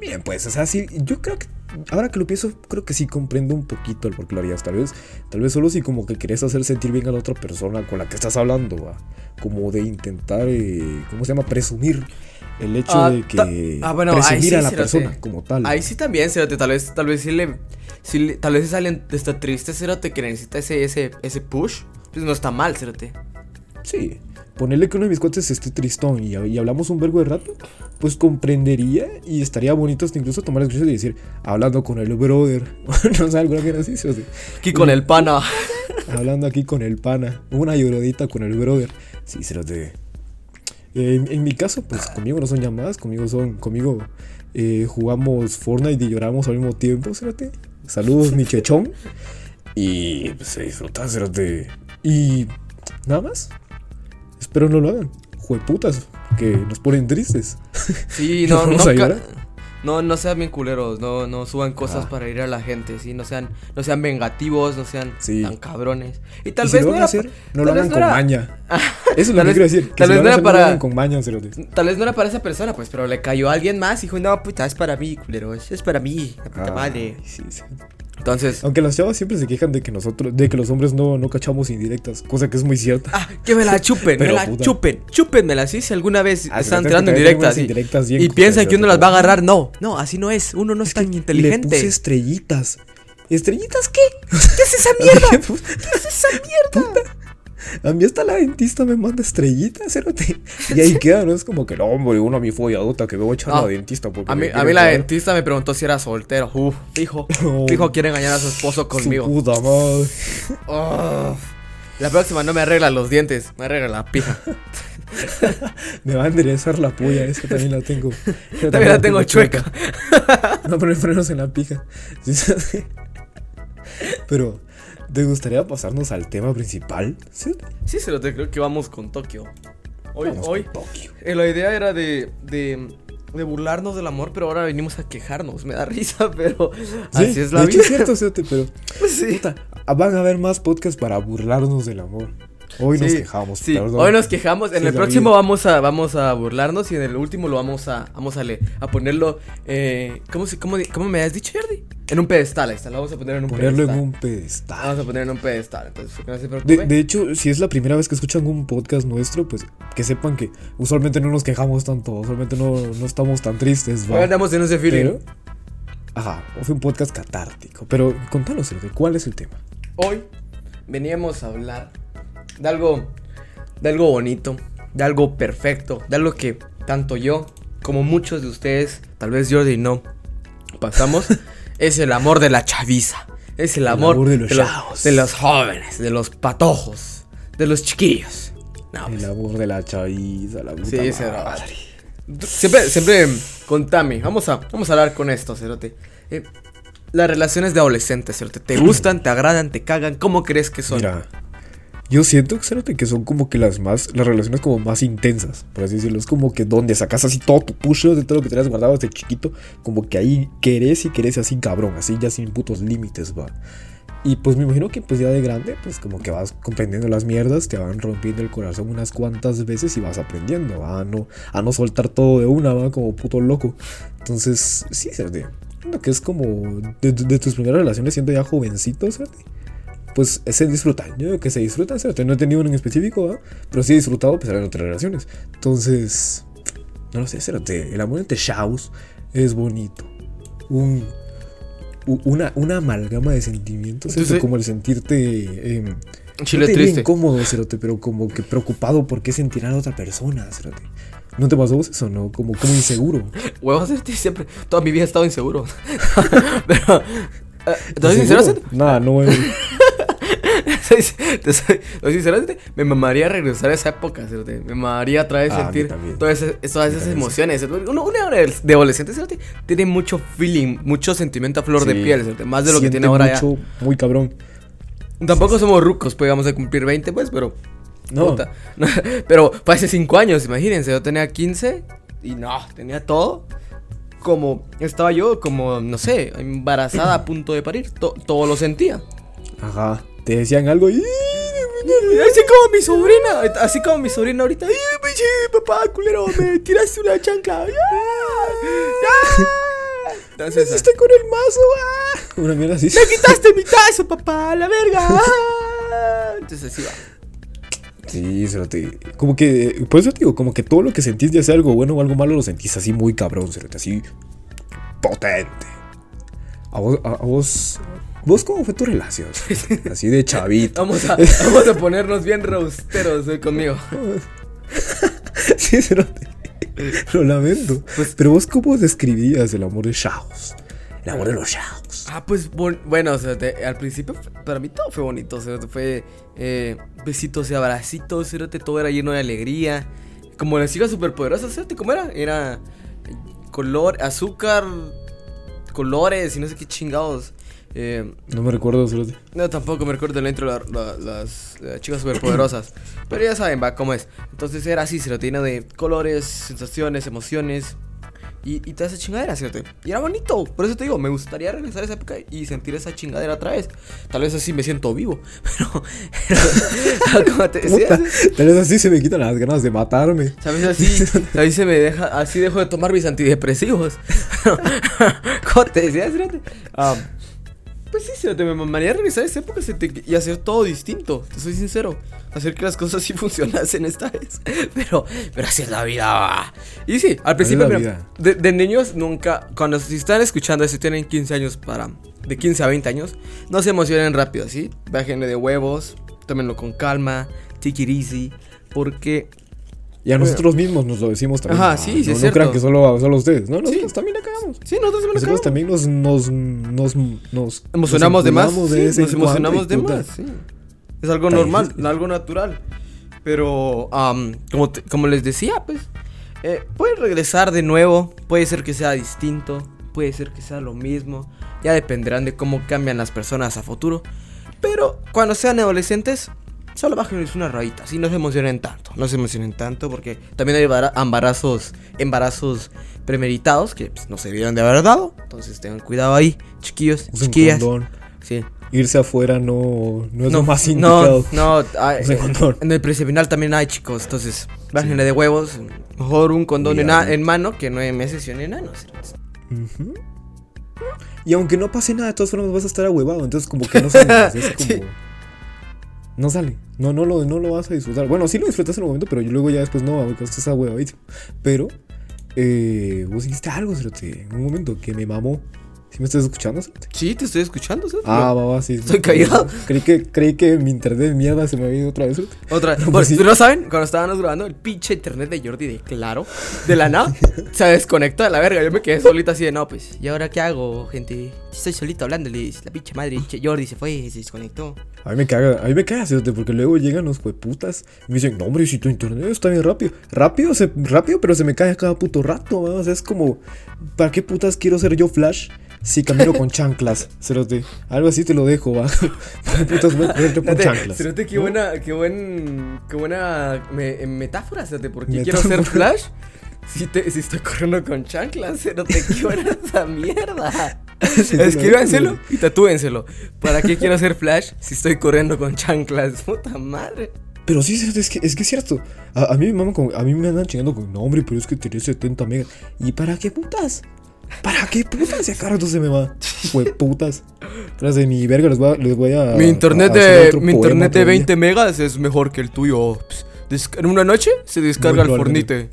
Bien, pues, o sea, sí, yo creo que. Ahora que lo pienso, creo que sí comprendo un poquito el por qué lo harías. Tal vez, tal vez solo si como que querés hacer sentir bien a la otra persona con la que estás hablando, ¿va? Como de intentar, eh, ¿cómo se llama? Presumir el hecho Ah, de que ah, bueno, ahí sí, a la cerote. persona como tal. Ahí sí también, Cerote, tal vez, tal vez sí le, sí tal vez si salen está triste, Cerote, que necesita ese, ese, ese push, pues no está mal, Cerote. Sí, ponerle que uno de mis cuates esté tristón y, y hablamos un vergo de rato, pues comprendería y estaría bonito hasta incluso tomar el y decir, hablando con el brother, no sé, alguna que así, o sea, Aquí con el pana. hablando aquí con el pana, una lloradita con el brother. Sí, se de... En, en mi caso, pues conmigo no son llamadas, conmigo son, conmigo eh, jugamos Fortnite y lloramos al mismo tiempo, cerote. Saludos, mi chechón. Y pues, se disfrutan, cerote. Y nada más. Espero no lo hagan. Jueputas, que nos ponen tristes. Sí, ¿Nos no, no, ca-? No, no sean bien culeros, no, no suban cosas Ah. para ir a la gente, sí, no sean, no sean vengativos, no sean Sí. tan cabrones. Y tal y si vez lo no era, hacer, no lo hagan no con maña. Eso es lo que quiero decir. Que tal si vez no era para- con maña. Tal vez no era para esa persona, pues, pero le cayó a alguien más y dijo, no, puta, es para mí, culeros, es para mí, la puta madre. sí, sí. Entonces, Aunque las chavas siempre se quejan de que nosotros, de que los hombres no, no cachamos indirectas, cosa que es muy cierta. ah, que me la chupen, me Pero, la puta. chupen, chúpenmela, sí, si alguna vez Ah, están tirando que en también directas, tenemos sí. indirectas y piensan que uno las va a agarrar, no, no, así no es, uno no es tan Le inteligente. puse estrellitas. ¿Estrellitas qué? ¿Qué es esa mierda? ¿Qué es esa mierda? A mí hasta la dentista me manda estrellitas, cerote. Y ahí queda, ¿no? Es como que no, hombre, uno a mi folladota que me voy a echar a la dentista. Porque A mí, a mí la dentista me preguntó si era soltero. Uf, fijo. No. Quiere engañar a su esposo Su conmigo. puta madre. Oh. La próxima no me arregla los dientes, me arregla la pija. Me va a enderezar la polla, esa también la tengo. Yo También la tengo chueca. No poner frenos en la pija. Pero, ¿te gustaría pasarnos al tema principal? Sí. Sí, se lo te creo que vamos con Tokio. Hoy, Vamos hoy, con Tokio. eh, la idea era de, de, de burlarnos del amor, pero ahora venimos a quejarnos. Me da risa, pero Sí, así es la de vida. hecho es cierto, pero Sí. puta, van a haber más podcasts para burlarnos del amor. Hoy nos quejamos. Sí, perdón. hoy nos quejamos. En Sí, el próximo vida. vamos a, vamos a burlarnos y en el último lo vamos a, vamos a, le- a ponerlo. Eh, ¿cómo, cómo, ¿Cómo me has dicho, Jordi? En un pedestal, ahí está. Lo vamos a poner en un Ponerlo en pedestal. un pedestal. Vamos a poner en un pedestal. Entonces, que no se De, hecho, si es la primera vez que escuchan un podcast nuestro, pues que sepan que usualmente no nos quejamos tanto, usualmente no, no estamos tan tristes, va. andamos en ese feeling. Pero, ajá, fue un podcast catártico. Pero contanos, de ¿cuál es el tema? Hoy veníamos a hablar de algo, de algo bonito, de algo perfecto, de algo que tanto yo como muchos de ustedes, tal vez Jordi no, pasamos, es el amor de la chaviza. Es el amor, amor de los chavos. de los jóvenes, de los patojos, de los chiquillos. No, pues, El amor de la chaviza, la puta Sí, ese era- madre. Siempre, siempre, contame, vamos a, vamos a hablar con esto, Cerote. Eh, las relaciones de adolescentes, Cerote, ¿te gustan, te agradan, te cagan? ¿Cómo crees que son? Mira, yo siento que son como que las más, las relaciones como más intensas, por así decirlo. Es como que donde sacas así todo tu push de todo lo que tenías guardado desde chiquito, como que ahí querés y querés así cabrón, así ya sin putos límites, va. Y pues me imagino que pues ya de grande, pues como que vas comprendiendo las mierdas, te van rompiendo el corazón unas cuantas veces y vas aprendiendo a no, a no soltar todo de una, va, como puto loco. Entonces, sí, Cerote. Siento que es como de, tus primeras relaciones siendo ya jovencito, pues se disfrutan. Yo digo que se disfrutan. No he tenido uno en específico, pero sí he disfrutado a pesar de otras relaciones. Entonces, no lo sé, ¿cierto? El amor entre chavos es bonito. Un, una, una amalgama de sentimientos. Entonces- como el sentirte... Eh, Chile no te triste. incómodo, cerote, pero como que preocupado por qué sentirá a la otra persona, cerote. ¿No te pasó vos eso, no? Como, como inseguro. Huevos, este siempre, toda mi vida he estado inseguro. Pero, eh, ¿te soy sincero? Nada, no, eh. Soy- te soy, soy sincero, me mamaría regresar a esa época, me mamaría otra vez Ah, sentir todas esas, todas emociones. Uno, uno de adolescente tiene mucho feeling, mucho sentimiento a flor de piel, más de lo que tiene ahora mucho, muy cabrón. ya. Tampoco somos rucos, pues vamos a cumplir 20, pues, pero... No. puta, pero fue hace 5 años, imagínense, yo tenía 15 y no, tenía todo. Como estaba yo, como, no sé, embarazada a punto de parir, to- todo lo sentía. Ajá. Te decían algo y... Así como mi sobrina, así como mi sobrina ahorita. ¡Ay, papá, culero! Me tiraste una chancla. ¡Ya! ¡Ya! Entonces, ¿Qué hiciste con el mazo? ah? Una mierda así. ¡Me quitaste mi tazo, papá! ¡La verga! ¡Ah! Entonces así va. Sí, cerote. Como que, por eso te digo, como que todo lo que sentís, ya sea algo bueno o algo malo, lo sentís así muy cabrón, cerote, así potente. A vos, a, a vos, vos cómo fue tu relación? Así de chavito. Vamos a, vamos a ponernos bien roasteros hoy conmigo. Sí, cerote. Lo lamento. Pues- Pero vos, ¿cómo describirías el amor de Shaos? El amor de los Shaos. Ah, pues bueno, o sea, te- al principio para mí todo fue bonito, o sea, fue eh, besitos y abracitos, todo era lleno de alegría. Como las chicas superpoderosas, cerote, ¿cómo era? Era color, azúcar, colores y no sé qué chingados. Eh, No me recuerdo, cerote. no, tampoco me recuerdo el intro la- la- las eh, chicas superpoderosas. Pero ya saben, va, cómo es. Entonces era así, lo lleno de colores, sensaciones, emociones. Y, y toda esa chingadera, ¿cierto? Y era bonito. Por eso te digo, me gustaría regresar a esa época y sentir esa chingadera otra vez. Tal vez así me siento vivo. Pero, pero como te decía, Tal vez así se me quitan las ganas de matarme. ¿sabes? Así, así se me deja, así dejo de tomar mis antidepresivos. como te decía, ¿cierto? Ah, pues sí, ¿cierto? me mamaría regresar a esa época y hacer todo distinto. Te soy sincero. Hacer que las cosas sí funcionasen esta vez. Pero, pero así es la vida. Y sí, al principio, de, de niños nunca, cuando si están escuchando, si tienen 15 años para, de 15 a 20 años, no se emocionen rápido, ¿sí? Bájenle de huevos, tómenlo con calma, take it easy, porque Y a nosotros mismos nos lo decimos también. Ajá, Ah, sí, sí, no, es no cierto. crean que solo, solo ustedes. No, nosotros Sí. también la cagamos. sí, nosotros cagamos. también nos, nos, nos, nos emocionamos de más, sí, nos emocionamos de puta, más, sí. Es algo normal, algo natural. Pero, como, te- como les decía, pues, eh, puede regresar de nuevo, puede ser que sea distinto, puede ser que sea lo mismo, ya dependerán de cómo cambian las personas a futuro. Pero cuando sean adolescentes, solo bájenles una rayita, así no se emocionen tanto, no se emocionen tanto porque también hay embara- embarazos, embarazos premeditados que pues, no se debieron de haber dado, entonces tengan cuidado ahí, chiquillos, Usen chiquillas. condón. Sí. Irse afuera no, no es No, lo más no, indicado. no, ay, Usen eh, condón. en el precevinal también hay chicos, entonces bájenle de huevos, mejor un condón en, mano que nueve meses y un enano. Ujú. Y aunque no pase nada, de todas formas vas a estar ahuevado. Entonces, como que no sale. es como. No sale. No, no lo, no lo vas a disfrutar. Bueno, sí lo disfrutas en el momento, pero yo luego ya después no, porque estás ahuevadísimo. Pero, eh, vos dijiste algo, Cerote, en un momento que me mamó. ¿Sí me estás escuchando, Cerote? Sí, te estoy escuchando, ¿sabes? Ah, va, va, sí. Estoy callado. Creí que, creí que mi internet de mierda se me había ido otra vez, Cerote. Otra, No, bueno, pues sí. ¿no saben? Cuando estábamos grabando el pinche internet de Jordi de Claro, de la nada, se desconectó de la verga. Yo me quedé solito así de, no, pues, ¿y ahora qué hago, gente? Estoy solito hablándoles, la pinche madre, Jordi se fue, se desconectó. A mí me caga, a mí me caga, Cerote, porque luego llegan los hueputas y me dicen, no, hombre, si tu internet está bien rápido. Rápido, se, rápido, pero se me cae cada puto rato, ¿va? O sea, es como, ¿para qué putas quiero ser yo Flash si camino con chanclas, Cerote? Algo así te lo dejo, ¿va? ¿Para qué putas voy a con chanclas? Cerote, qué ¿no? buena, qué buen, qué buena me- metáfora, Cerote, porque Metáfora. quiero ser Flash. Si, te, si estoy corriendo con chanclas, Cerote, qué buena esa mierda. Sí, Escríbanselo y tatúenselo. ¿Para qué quiero ser Flash si estoy corriendo con chanclas? Puta madre. Pero sí, es que, es que es cierto. A, a mí me maman con- a mí me andan chingando con, no, hombre, pero es que tenés 70 megas. ¿Y para qué putas? ¿Para qué putas? Si acá rato se me va. Hueputas. Tras de mi verga les voy a. Les voy a mi internet a de, mi internet de todavía. 20 megas es mejor que el tuyo. Pss, En una noche se descarga el fornite.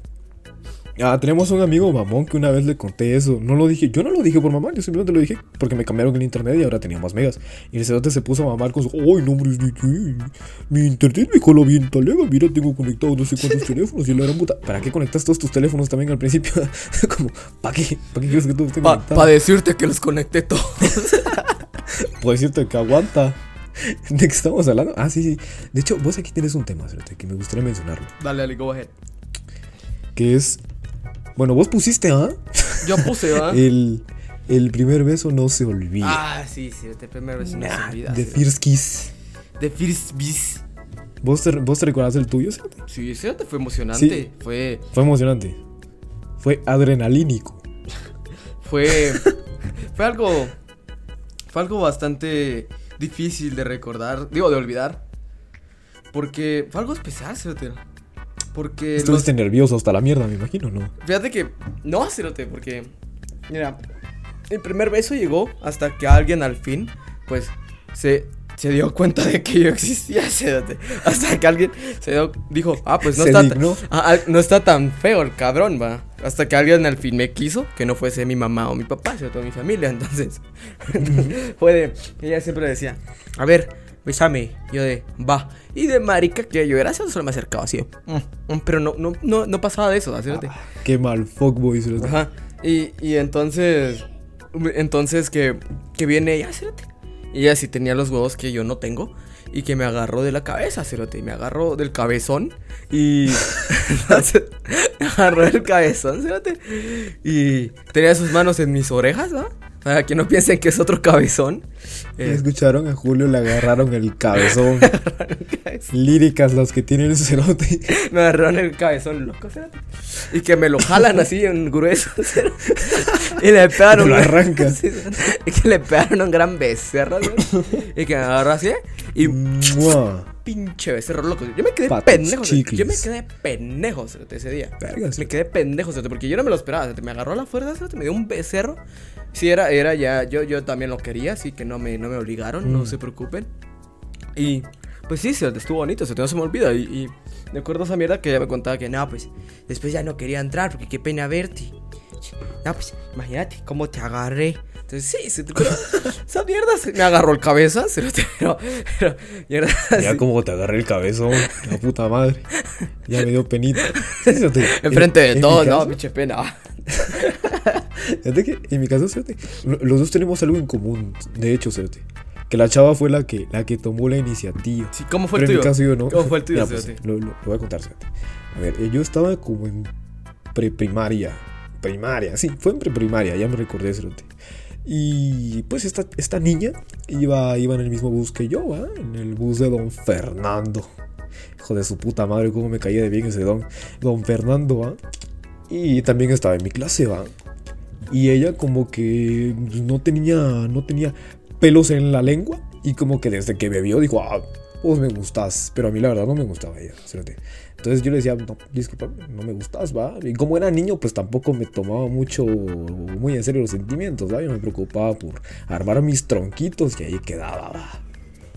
Ah, tenemos un amigo mamón que una vez le conté eso. No lo dije, yo no lo dije por mamar, yo simplemente lo dije porque me cambiaron el internet y ahora tenía más megas. Y el cerote se puso a mamar con su, ay, no, hombre, mi internet me cola bien talega, mira, tengo conectado no sé cuántos teléfonos y la gran puta. ¿Para qué conectas todos tus teléfonos también al principio? Como, ¿para qué? ¿Para qué quieres que todo esté Para decirte que los conecté todos. Puedo decirte que aguanta. ¿De qué estamos hablando? Ah, sí, sí. De hecho, vos aquí tienes un tema, cerote, que me gustaría mencionarlo. Dale, dale, go ahead. Que es, bueno, vos pusiste, ¿ah? Yo puse, ¿verdad? El, el primer beso no se olvida. Ah, sí, sí, de primera vez no se olvida. The sí. First Kiss. The First Kiss. ¿Vos te, ¿Vos te recordás el tuyo? Cerote? Sí, ese te fue emocionante. Sí. Fue, Fue emocionante. Fue adrenalínico. fue, fue algo, fue algo bastante difícil de recordar, digo, de olvidar. Porque fue algo especial, Cerote. Porque los- Estuviste nervioso hasta la mierda, me imagino, ¿no? Fíjate que no, Cerote, porque mira, el primer beso llegó hasta que alguien al fin, pues, se, se dio cuenta de que yo existía, Cerote. Hasta que alguien se dio, dijo, ah, pues no Se está, dignó. ah, ah, no está tan feo el cabrón, va. Hasta que alguien al fin me quiso, que no fuese mi mamá o mi papá, sino toda mi familia. Entonces, fue de, ella siempre decía, a ver, besame. Yo de, va. Y de marica que yo era, solo me acercaba así. mm, mm, pero no, no, no, no pasaba de eso, hacerte. Qué mal fuckboy. Ajá. Y, y entonces. Entonces que, que viene ella, cerote. Y ella sí tenía los huevos que yo no tengo. Y que me agarró de la cabeza, cerote. Me agarró del cabezón. Y. me agarró del cabezón, cerote. Y tenía sus manos en mis orejas, ¿no? Para que no piensen que es otro cabezón. Eh, Escucharon a Julio, le agarraron el cabezón. Líricas las que tiene el cerote. me agarraron el cabezón loco, cerote. Y que me lo jalan así en grueso, cerote. Y le pegaron. Lo un- arranca. Sí, cerote. y que le pegaron un gran becerro. Y que me agarró así. Y Mua. pinche becerro loco. Yo me quedé Patos pendejo. chicles. Yo me quedé pendejo ese día. Vergas. Me quedé pendejo, porque yo no me lo esperaba. Me agarró a la fuerza, me dio un becerro. Sí, era, era ya. Yo, yo también lo quería, así que no me, no me obligaron, no Mm. se preocupen. Y pues sí, cerote, estuvo bonito, se no se me olvida. Y, y me acuerdo esa mierda que ella me contaba que no, pues después ya no quería entrar porque qué pena verte. No, pues imagínate cómo te agarré. Entonces sí, se te esa mierda se me agarró el cabeza, pero, pero mierda. Ya así. como te agarré el cabezón, la puta madre. Ya me dio penita. Sí. Enfrente de mi no, pinche pena. Que en mi caso, lo- los dos tenemos algo en común. De hecho, fíjate, que la chava fue la que, la que tomó la iniciativa. Sí, ¿cómo fue Pero el en tuyo? mi caso yo no. ¿Cómo fue el tuyo, Mira, pues, lo, lo- lo voy a contar, fíjate. A ver, eh, yo estaba como en preprimaria. Primaria, sí, fue en preprimaria, ya me recordé, fíjate. Y pues esta, esta niña iba, iba en el mismo bus que yo, ¿va? En el bus de Don Fernando. Hijo de su puta madre, cómo me caía de bien ese don. Don Fernando, ¿va? Y también estaba en mi clase, ¿va? Y ella como que no tenía, no tenía pelos en la lengua. Y como que desde que me vio dijo, ah, vos me gustas. Pero a mí la verdad no me gustaba ella. Entonces yo le decía, no, disculpa, no me gustas, va. Y como era niño, pues tampoco me tomaba mucho, muy en serio los sentimientos, va. Yo me preocupaba por armar mis tronquitos y ahí quedaba, va.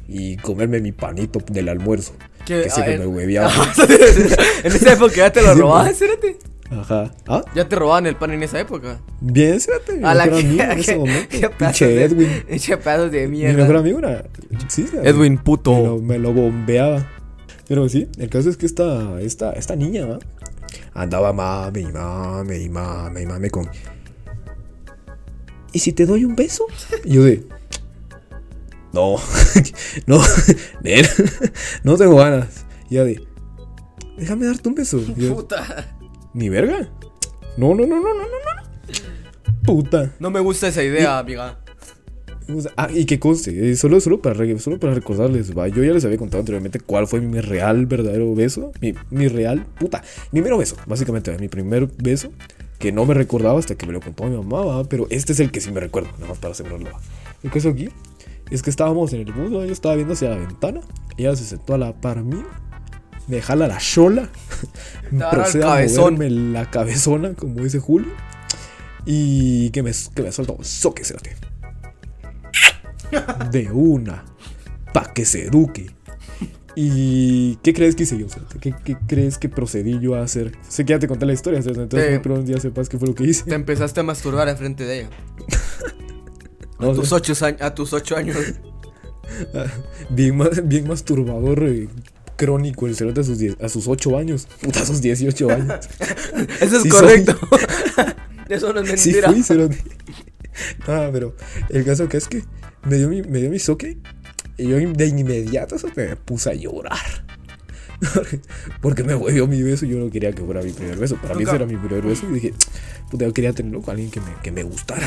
Y comerme mi panito del almuerzo. ¿Qué? Que siempre me hueveaba. en esa época ya te lo pues. espérate. Ajá. ¿Ah? Ya te robaban el pan en esa época. Bien, espérate. Mi A la mejor que, amigo en ese que- momento. pedazos de- Edwin. Pinche pedazos de Mi mierda. mejor amigo era. Sí, sí, Edwin, Me lo, puto. me lo bombeaba. Pero sí, el caso es que esta, esta, esta niña, ¿va? Andaba mame y mame y mame y mame con. ¿Y si te doy un beso? Y yo de. No, no, nena, no tengo ganas. Y ella de. Déjame darte un beso. Puta. Ni verga. No, no, no, no, no, no, no. Puta. No me gusta esa idea, amiga. O sea, Ah, y que conste, eh, solo, solo, para, solo para recordarles, va, yo ya les había contado anteriormente cuál fue mi real, verdadero beso. Mi, mi real, puta, mi mero beso, básicamente, mi primer beso, que no me recordaba hasta que me lo contó mi mamá, va, pero este es el que sí me recuerdo, nada más para asegurarlo. El caso aquí es que estábamos en el bus, yo estaba viendo hacia la ventana, ella se sentó a la par mía, me jala la chola, procede a moverme la cabezona, como dice Julio, y que me, que me suelta un soque, cerote. De una. Pa' que se eduque. ¿Y qué crees que hice yo? ¿Qué, qué crees que procedí yo a hacer? Sé que ya te conté la historia, entonces Te- muy pronto ya sepas qué fue lo que hice. Te empezaste a masturbar enfrente de ella. No, a, tus ocho, años- a tus ocho años. bien, bien masturbador eh, crónico el cerote a sus, 10 a sus 8 años. Puta, a sus 18 años. Eso es Sí correcto. Eso no es Sí mentira. fui, cerote. Ah, pero el caso que es que me dio mi, me dio mi soque y yo de inmediato eso me puse a llorar. Porque me volvió mi beso y yo no quería que fuera mi primer beso. Para mí ese era mi primer beso y dije, puta, yo quería tenerlo con alguien que me, que me gustara.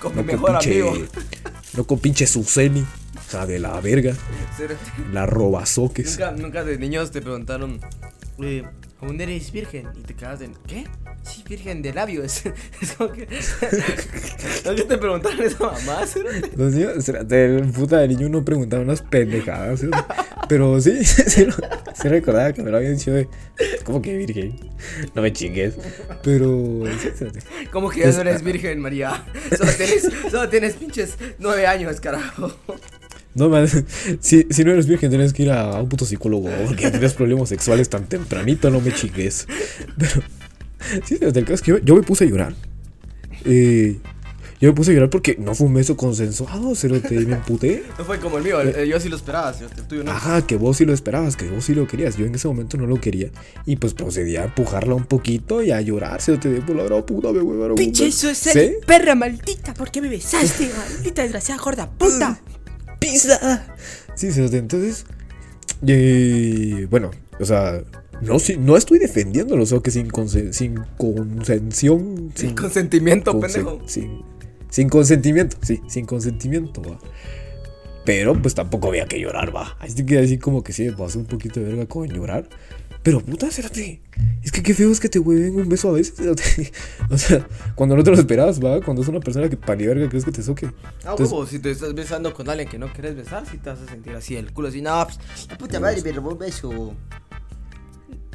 Con No mi mejor amigo. No con pinche Suseni, de la verga, la robazoques. Nunca, nunca de niños te preguntaron, eh, ¿aún eres virgen? Y te quedas de, ¿qué? Sí, virgen de labios. es como que. ¿No que te preguntaron esa mamá? Los niños, espérate, el puta de niño no preguntaba unas pendejadas, ¿sí? pero sí, sí recordaba que me lo habían dicho de, ¿cómo que virgen? No me chingues. Pero. ¿Cómo que ya no eres virgen, María? Solo tienes, solo tienes pinches nueve años, carajo. No, man, si, si no eres virgen tienes que ir a un puto psicólogo porque tienes problemas sexuales tan tempranito, no me chingues. Pero, sí, desde el caso es que yo, yo me puse a llorar. Eh, Yo me puse a llorar porque no fue un beso consensuado, cerote, y me emputé. No fue como el mío, el- yo sí lo esperaba, el tuyo no. Ajá, que vos sí lo esperabas, que vos sí lo querías. Yo en ese momento no lo quería. Y pues procedí a empujarla un poquito y a llorar, cerote, de por la gran puta, me huevaron Pinche beso". eso es ¿Sí? el perra maldita. ¿Por qué me besaste? Maldita desgraciada gorda puta. Pizza. Sí, entonces. eh, bueno, o sea, no, si- no estoy defendiéndolo, solo que sin, conse- sin consención. Sin consentimiento, conse- pendejo. Sin, sin consentimiento, sí, sin consentimiento, va. Pero pues tampoco había que llorar, va. Así que así como que sí me pasó un poquito de verga con llorar. Pero puta, cérate. Es que qué feo es que te hueven un beso a veces. O sea, cuando no te lo esperas, va. Cuando es una persona que para verga crees que te soque. Ah, Entonces- huevo, si te estás besando con alguien que no quieres besar, si te vas a sentir así el culo, así, no, pues, la puta madre me robó un beso.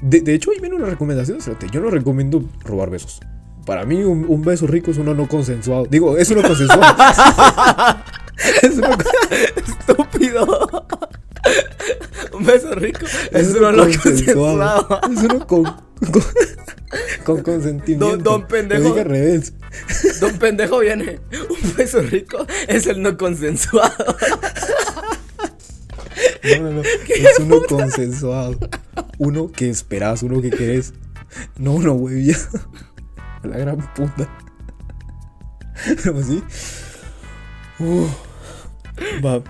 De, de hecho, ahí viene una recomendación, cérate. Yo no recomiendo robar besos. Para mí, un, un beso rico es uno no consensuado. Digo, es uno consensuado. es uno, Estúpido. Un beso rico. Es uno no consensuado. Es uno con, con, con consentimiento. Don- don pendejo. Lo dije al revés. Don pendejo viene. Un beso rico es el no consensuado. No, no, no. Es uno consensuado. Uno que esperas, uno que querés. No uno, güey. ya. La gran puta. Pero sí. Uf. Va.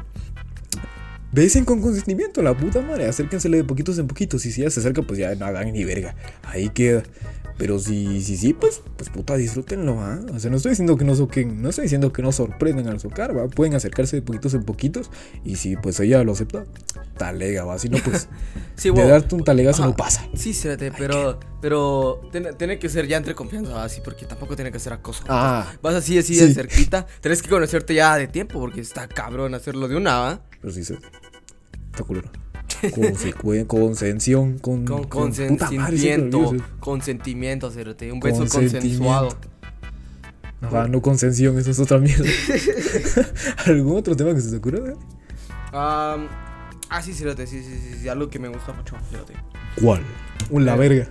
Besen con consentimiento, la puta madre. Acérquensele de poquitos en poquitos. Y si ya se acerca, pues ya no hagan ni verga. Ahí queda. Pero si sí, sí, pues, pues puta, disfrútenlo, ¿ah? O sea, no estoy diciendo que no soquen, no estoy diciendo que no sorprendan al socar, ¿va? Pueden acercarse de poquitos en poquitos. Y si pues ella lo acepta, talega, ¿va? Si no, pues Sí, de darte un talegazo Ajá. no pasa. Sí, espérate, pero, pero tiene, tiene que ser ya entre confianza, así, porque tampoco tiene que ser acoso. Ah. Vas así, así Sí. de cerquita. Tienes que conocerte ya de tiempo, porque está cabrón hacerlo de una, ¿va? Pero sí se. Está culero. Consención, con. Con con- consentimiento. Consentimiento, cerote. Un beso consensuado. Ajá, no consención, eso es otra mierda. ¿Algún otro tema que se te ocurra? Am, ah, sí, cerote, sí, sí, sí, sí, algo que me gusta mucho, cerote. ¿Cuál? Un la verga.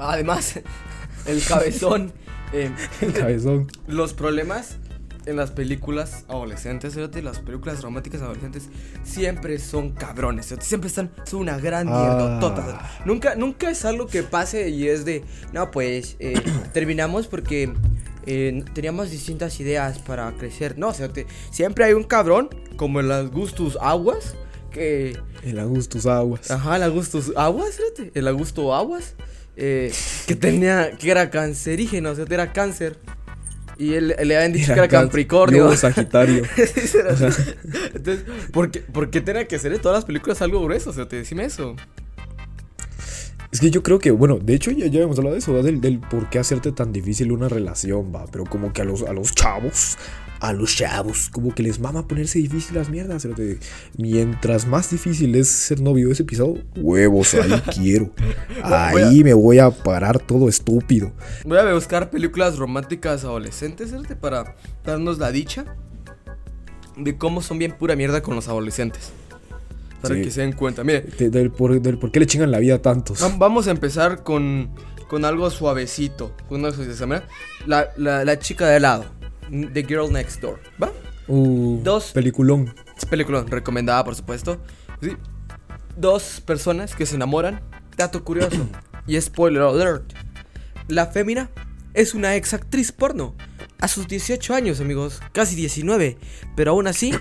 Además, el cabezón. eh, El cabezón. los problemas en las películas adolescentes, cerote, las películas románticas adolescentes siempre son cabrones, cerote, siempre están, son una gran Ah. mierdotota. cerote. Nunca, nunca es algo que pase y es de, no, pues, eh, terminamos porque eh, teníamos distintas ideas para crecer. No, siempre hay un cabrón, como en las Gustus Aguas, que... El Augustus Aguas. Ajá, el Augustus Aguas, fíjate, el Augusto Aguas, eh, que tenía, que era cancerígeno, o sea, era cáncer. Y él, le habían dicho que era Capricornio. Sagitario. Entonces, ¿por qué, por qué tenía que ser en todas las películas algo grueso? O sea, te decime eso. Es que yo creo que, bueno, de hecho ya, ya hemos hablado de eso, del, del por qué hacerte tan difícil una relación, va. Pero como que a los, a los chavos, a los chavos, como que les mama ponerse difícil las mierdas. Mientras más difícil es ser novio de ese pisado, huevos, ahí quiero. Ahí me voy a parar todo estúpido. Voy a buscar películas románticas adolescentes, ¿cierto? Para darnos la dicha de cómo son bien pura mierda con los adolescentes. Para Sí. que se den cuenta. Mire, De- del, por, del por qué le chingan la vida a tantos. Va- Vamos a empezar con, con algo suavecito. Con una. La, la, la chica de helado. The Girl Next Door. ¿Va? Uh, Dos. Peliculón. Es película recomendada, por supuesto. Sí. Dos personas que se enamoran. Dato curioso. y spoiler alert. La fémina es una ex actriz porno. A sus 18 años, amigos. Casi 19. Pero aún así,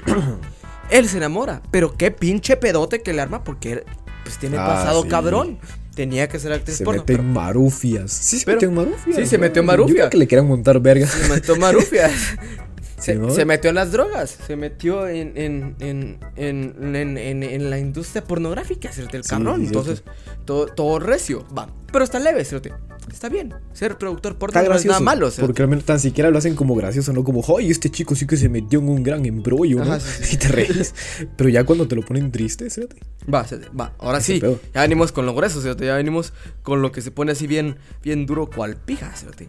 él se enamora. Pero qué pinche pedote que le arma porque pues tiene Ah, pasado sí. cabrón. Tenía que ser actriz Se porno. mete pero- en marufias. Sí, se pero- metió en marufias. sí, se metió en Yo marufias. creo que le quieran montar vergas. Se metió marufias. Se, metió en las drogas. Se metió en, en, en, en, en, en- en la industria pornográfica, ¿cierto? El Sí, cabrón. Entonces, todo, todo recio. Va. Pero está leve, ¿cierto? Está bien. Ser productor porno no es nada malo, ¿cierto? porque al menos tan siquiera lo hacen como gracioso, no como, ¡ay, este chico sí que se metió en un gran embrollo! ¿no? Ajá, sí, sí. Y te reís. Pero ya cuando te lo ponen triste, fíjate. Va, ¿cierto? va. Ahora Ese sí. pedo. Ya venimos con lo grueso, ¿cierto? Ya venimos con lo que se pone así bien, bien duro cual pija, ¿cierto?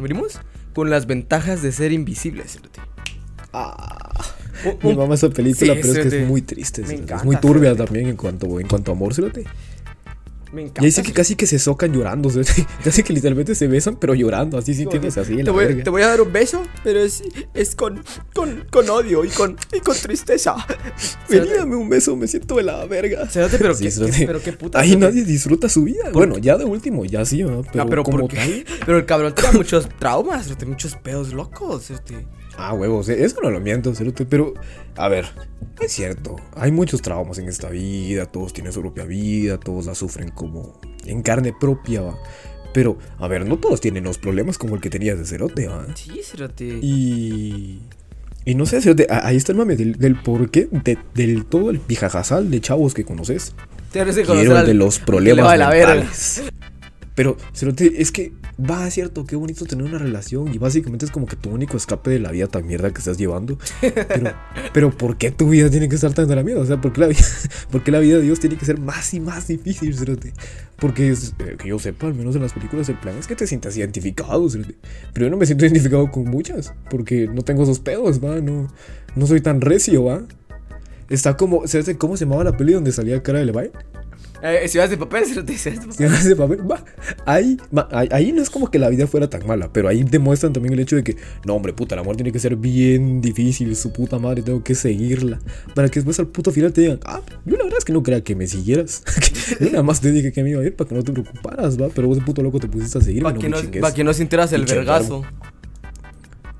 Venimos con las ventajas de ser invisible, ¿cierto? Un- Mi mamá esa película, Sí, pero es que es muy triste. Me ¿sí? Es muy turbia también en cuanto, en cuanto a amor, fíjate. Me Y encanta. ahí sí que casi que se socan llorando. sea, casi que literalmente se besan, pero llorando. Así sintiéndose así. en te, la voy, verga. te voy a dar un beso, pero es, es con, con, con odio y con, y con tristeza. Vení, dame un beso, me siento de la verga. Pero, Sí, qué, pero qué puta. Ahí nadie disfruta su vida. Bueno, ya de último, ya sí, ¿no? pero, No, pero. Pero el cabrón tiene muchos traumas, muchos pedos locos. cerote. Ah, huevos, eso no lo miento, cerote, pero a ver, es cierto, hay muchos traumas en esta vida, todos tienen su propia vida, todos la sufren como en carne propia, va. Pero, a ver, no todos tienen los problemas como el que tenías de cerote, va. Sí, cerote. Y. Y no sé, cerote, ahí está el mame del, del por qué, de- del todo el pijajazal de chavos que conoces. Tienes que conocer al- de los que le problemas va de la verga. Pero, cerote, es que va, es cierto, qué bonito tener una relación y básicamente es como que tu único escape de la vida tan mierda que estás llevando. Pero, pero ¿por qué tu vida tiene que estar tan de la mierda? O sea, ¿por qué la vida, por qué la vida de Dios tiene que ser más y más difícil, cerote? Porque, es, eh, que yo sepa, al menos en las películas, el plan es que te sientas identificado, cerote. Pero yo no me siento identificado con muchas, porque no tengo esos pedos, va, no, no soy tan recio, va. Está como, cerote, ¿cómo se llamaba la peli donde salía cara de Levi? Eh, ciudades de papel, ciudades de papel. Ciudades de papel, va. Ahí, va, ahí, no es como que la vida fuera tan mala, pero ahí demuestran también el hecho de que, no, hombre, puta, el amor tiene que ser bien difícil, su puta madre, tengo que seguirla. Para que después al puto final te digan, ah, yo la verdad es que no creía que me siguieras. yo nada más te dije que me iba a ir para que no te preocuparas, va. Pero vos de puto loco te pusiste a seguirme, Para que, no, pa' que no sintieras el vergazo.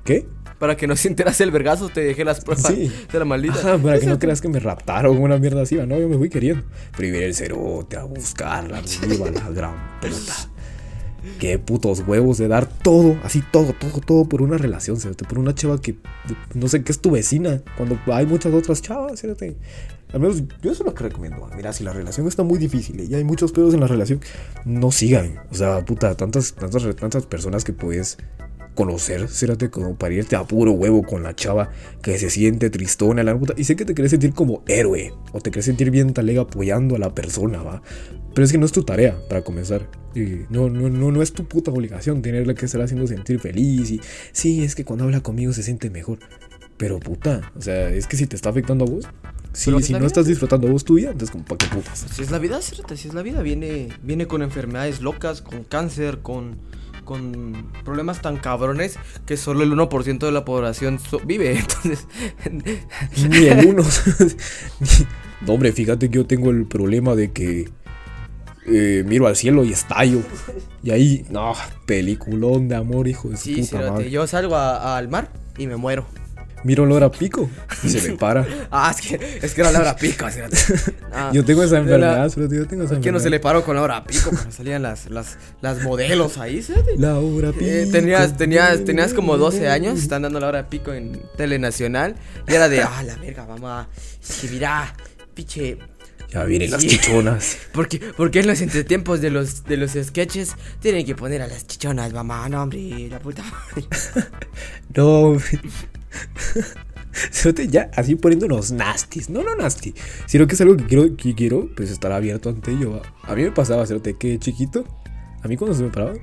¿Qué? Para que no sintieras el vergazo, te dejé las pruebas Sí. de la maldita. Ajá, para que no creas que me raptaron una mierda así. No, yo me fui queriendo. Iba el cerote a buscarla, me iba a la gran puta. Qué putos huevos de dar todo, así todo, todo, todo por una relación, cerote, por una chava que no sé qué es tu vecina, cuando hay muchas otras chavas, cerote. Al menos yo eso es lo que recomiendo. Mira, si la relación está muy difícil y hay muchos pedos en la relación, no sigan. O sea, puta, tantas, tantas, tantas personas que puedes conocer, cérate como para irte a puro huevo con la chava que se siente tristona, la puta. Y sé que te querés sentir como héroe o te querés sentir bien talega apoyando a la persona, va. Pero es que no es tu tarea, para comenzar. Y no, no, no, no es tu puta obligación tenerla que estar haciendo sentir feliz. Y sí, es que cuando habla conmigo se siente mejor. Pero puta, o sea, es que si te está afectando a vos, si, si no estás disfrutando vos tu vida, entonces como para qué putas. Si es la vida, cerote, si es la vida. Viene, viene con enfermedades locas, con cáncer, con, con problemas tan cabrones que solo el 1% de la población so- vive. Entonces, Ni el uno. no, hombre, fíjate que yo tengo el problema de que eh, miro al cielo y estallo. Y ahí, no, peliculón de amor, hijo de sí, puta madre. yo salgo a- al mar y me muero. Miro olor a pico y se me para. Ah, es que, es que era la hora pico. Ah, Yo tengo esa la- enfermedad, pero yo tengo esa ¿Quién no se le paró con la hora pico cuando salían las, las, las modelos ahí, cerote? La hora pico. Eh, tenías, tenías, tenías como 12 años, están dando la hora pico en Telenacional. Y era de, ah, la verga, mamá. Es que mira, piche. Ya vienen las Sí. chichonas. Porque, porque en los entretiempos de los, de los sketches tienen que poner a las chichonas, mamá. No, hombre, la puta madre. No, Cerote, ya así poniéndonos nasties. No, no nasty. Sino que es algo que quiero, que quiero pues estar abierto ante ello. A mí me pasaba, Cerote, que chiquito, a mí cuando se me paraba,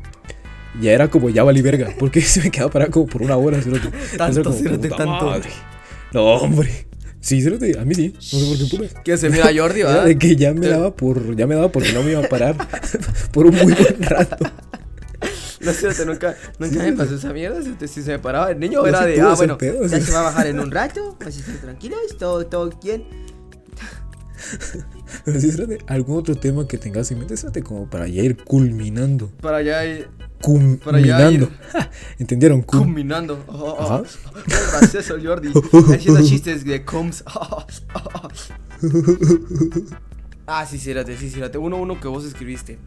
ya era como ya valí verga. Porque se me quedaba parado como por una hora, Cerote. Tanto, como, Cerote, tanto. madre. No, hombre. Sí, Cerote, a mí sí. No sé por qué putas. Que se mira Jordi, ¿verdad? de que ya me daba por, ya me daba porque no me iba a parar por un muy buen rato. No sé, te nunca, nunca me pasó esa mierda. Si, se me paraba el niño, era de, ah, bueno, ya se va a bajar en un rato. Así que tranquilos, todo, todo bien. Algún otro tema que tengas en mente, como para ya ir culminando. Para allá ir Culminando. ir. Ja, ¿Entendieron? Cum- combinando. Oh, oh, Ajá. oh, qué gracioso el Jordi. Haciendo chistes de coms. ah, sí, cérate, sí, cérate. Uno, uno que vos escribiste.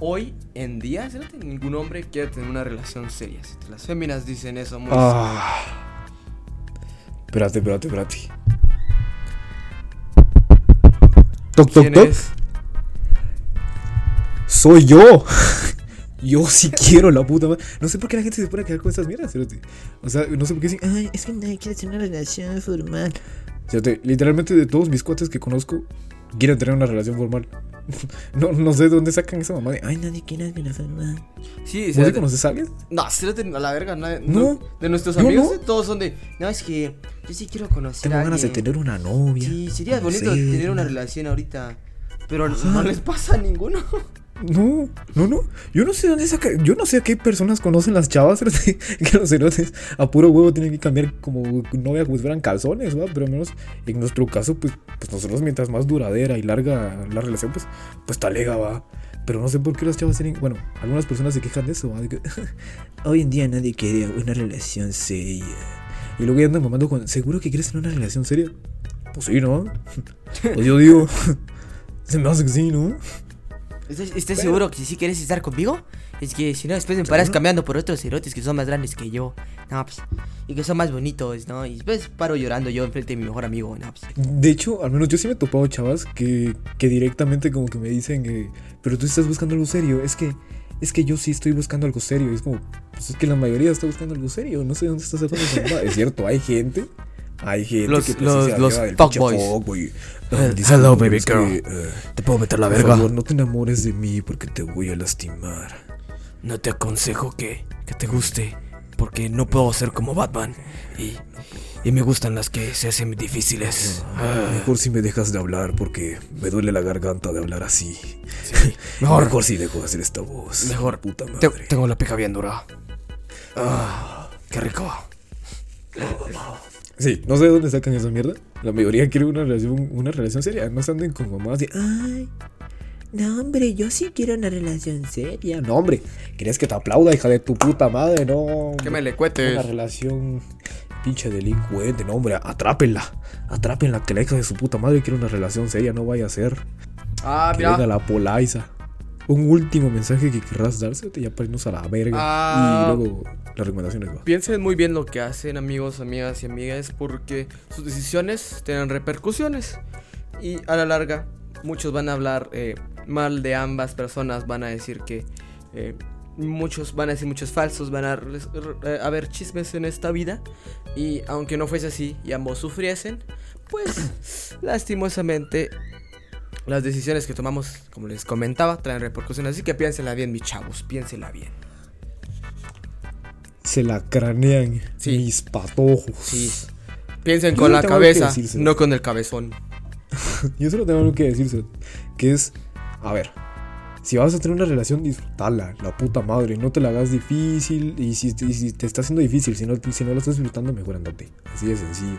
Hoy en día, cérate, ningún hombre quiere tener una relación seria. Las féminas dicen eso muy Ah. Espérate, espérate, espérate. Toc, toc, ¿Quién toc. es? Soy yo. Yo sí quiero la puta madre. No sé por qué la gente se pone a quedar con esas mierdas. O sea, no sé por qué dicen, ay, es que nadie quiere tener una relación formal. Literalmente de todos mis cuates que conozco, quieren tener una relación formal. no, no sé de dónde sacan esa mamá de, ay, nadie quiere una formal. Sí, ¿Vos sí conoces a alguien? No, cérate a la verga. nadie- No. De nuestros amigos, no. todos son de. No, es que yo sí quiero conocer Tengo a ganas de alguien". tener una novia. Sí, sería bonito tener una relación ahorita. Pero no les pasa a ninguno. No, no, no. Yo no sé dónde saca. Yo no sé a qué personas conocen las chavas que los cerotes a puro huevo tienen que cambiar como novia como si fueran calzones, ¿va? Pero al menos en nuestro caso, pues, pues nosotros mientras más duradera y larga la relación, pues, pues talega, va. Pero no sé por qué las chavas tienen. Bueno, algunas personas se quejan de eso, ¿va? Hoy en día nadie quiere una relación seria. Y luego ya andan mamando con. ¿Seguro que quieres tener una relación seria? Pues sí, ¿no? Pues yo digo. Se me hace que ¿no? ¿Estás, estás seguro que si quieres estar conmigo? Es que si no, después me paras cambiando por otros cerotes que son más grandes que yo. No, pues. Y que son más bonitos, ¿no? Y después paro llorando yo enfrente de mi mejor amigo, no, pues. De hecho, al menos yo sí me he topado chavas que, que directamente como que me dicen, eh, pero tú estás buscando algo serio. Es que, es que yo sí estoy buscando algo serio. Es como, pues es que la mayoría está buscando algo serio. No sé dónde estás sacando esa. Es cierto, hay gente. Hay gente Los- que pues, los- sí se los fuckboys. fuckboy. Ah, dice, hello, "No, baby es que, girl. eh, Te puedo meter la por verga. favor, no te enamores de mí porque te voy a lastimar. No te aconsejo que, que te guste, porque no puedo ser como Batman. Y, y me gustan las que se hacen difíciles. Ah, Mejor si me dejas de hablar porque me duele la garganta de hablar así. sí. Mejor, Mejor si dejo de hacer esta voz. mejor. Puta Te- madre. tengo la pija bien dura. Ah, qué rico. Sí, no sé de dónde sacan esa mierda. La mayoría quiere una relación, una relación seria. No se anden con mamás de, ay, no, hombre, yo sí quiero una relación seria. No, hombre, querías que te aplauda, hija de tu puta madre, no. Que me le Una cuetes. relación pinche delincuente, no, hombre, atrápenla. Atrápenla, que la hija de su puta madre quiere una relación seria, no vaya a ser. Ah, Que venga mira. la polaiza. Un último mensaje que querrás dársete ya para irnos a la verga. Ah. Y luego las recomendaciones, va. Piensen muy bien lo que hacen, amigos, amigas y amigas, porque sus decisiones tienen repercusiones. Y a la larga, muchos van a hablar eh, mal de ambas personas, van a decir que eh, muchos van a decir muchos falsos, van a haber chismes en esta vida. Y aunque no fuese así y ambos sufriesen, pues lastimosamente las decisiones que tomamos, como les comentaba, traen repercusiones. Así que piénsenla bien, mis chavos, piénsenla bien. Se la cranean Sí. mis patojos. Sí. Piensen Yo con la cabeza, no con el cabezón. Yo solo tengo algo que decirse. Que es, a ver, si vas a tener una relación, disfrutala, la puta madre. No te la hagas difícil. Y si, y si te está haciendo difícil, si no, si no la estás disfrutando, mejor andate. Así de sencillo.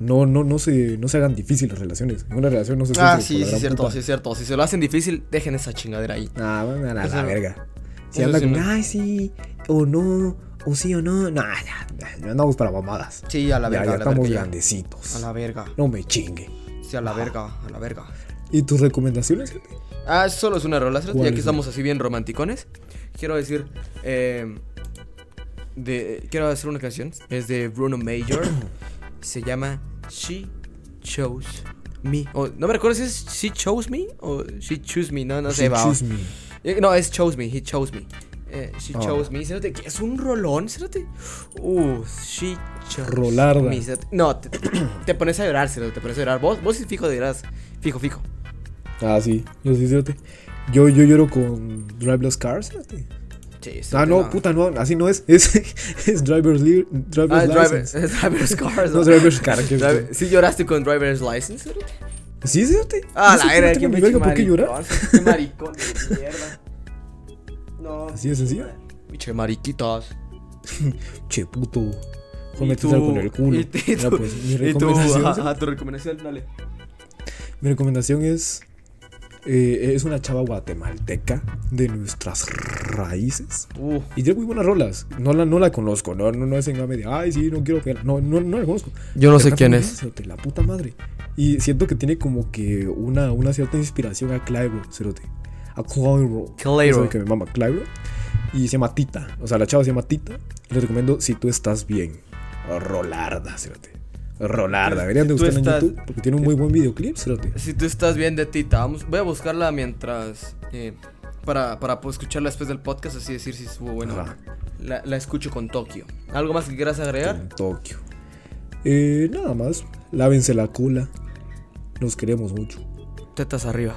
No, no, no se, no se hagan difíciles las relaciones. En una relación no se Ah, sí, sí, cierto, puta. sí, es cierto. Si se lo hacen difícil, dejen esa chingadera ahí. Ah, van a la, la verga. Si anda sí con, ay, sí, o no, o sí o no. Nah, nah, nah, no andamos para mamadas. Sí, a la verga, ya a la estamos verga. grandecitos. A la verga. No me chingue. Sí, a la verga, a la verga. ¿Y tus recomendaciones? gente? Ah, solo es una rola. Ya ¿Cuáles que estamos así bien romanticones. Quiero decir, eh, de, quiero hacer una canción. Es de Bruno Major. Se llama She Chose Me. O, no me recuerdo si es She Chose Me o She Choose Me. No, no sé. She va. choose me. Eh, No, es Chose Me, He Chose Me. Eh, she Ah. Chose Me, cérate, es un rolón, cérate. Uh, She Chose Rolarda. Me. cérate. No, te, te pones a llorar, cérate, te pones a llorar. Vos, vos sí fijo de lloras. Fijo, fijo. Ah, sí, yo sí, fíjate. Yo, yo lloro con Driveless Cars. fíjate. Sí, Ah, cérate, no, puta, no, así no es. Es, es Driver's, li driver's Ah, driver, License. driver's cars. No, Driver's Car. que- Driver- ¿Sí lloraste con driver's license? cérate? Sí, fíjate. Ah, la que no era, qué ni verga por qué llorar. Qué maricón de mierda. No. Así de sencillo. Biche mariquitas. Che, puto. Y Jómete tú- con el culo. y tú- y tú- pues, mi y tú, recomendación, ajá, ¿sí? ajá, tu recomendación, dale. Mi recomendación es. Eh, es una chava guatemalteca de nuestras raíces. Uh, Y tiene muy buenas rolas. No la, no la conozco. No, no, no es en de. Ay, sí, no quiero pegar. No, no, no la conozco. Yo no sé quién es. cerote, La puta madre. Y siento que tiene como que una, una cierta inspiración a Clyro, cerote. A Clyro. Clyro. Que me mama Clyro. Y se llama Tita. O sea, la chava se llama Tita. Y les recomiendo si tú estás bien. Rolarda, cerote. Rolarda. Deberían de buscarla en YouTube porque tiene un muy buen videoclip, cerote. Si tú estás bien de Tita, vamos, voy a buscarla mientras. eh, para, para pues, escucharla después del podcast, así decir si estuvo bueno. La, la escucho con Tokio. ¿Algo más que quieras agregar? Tokio. Eh, nada más. Lávense la cola. Nos queremos mucho. Tetas arriba.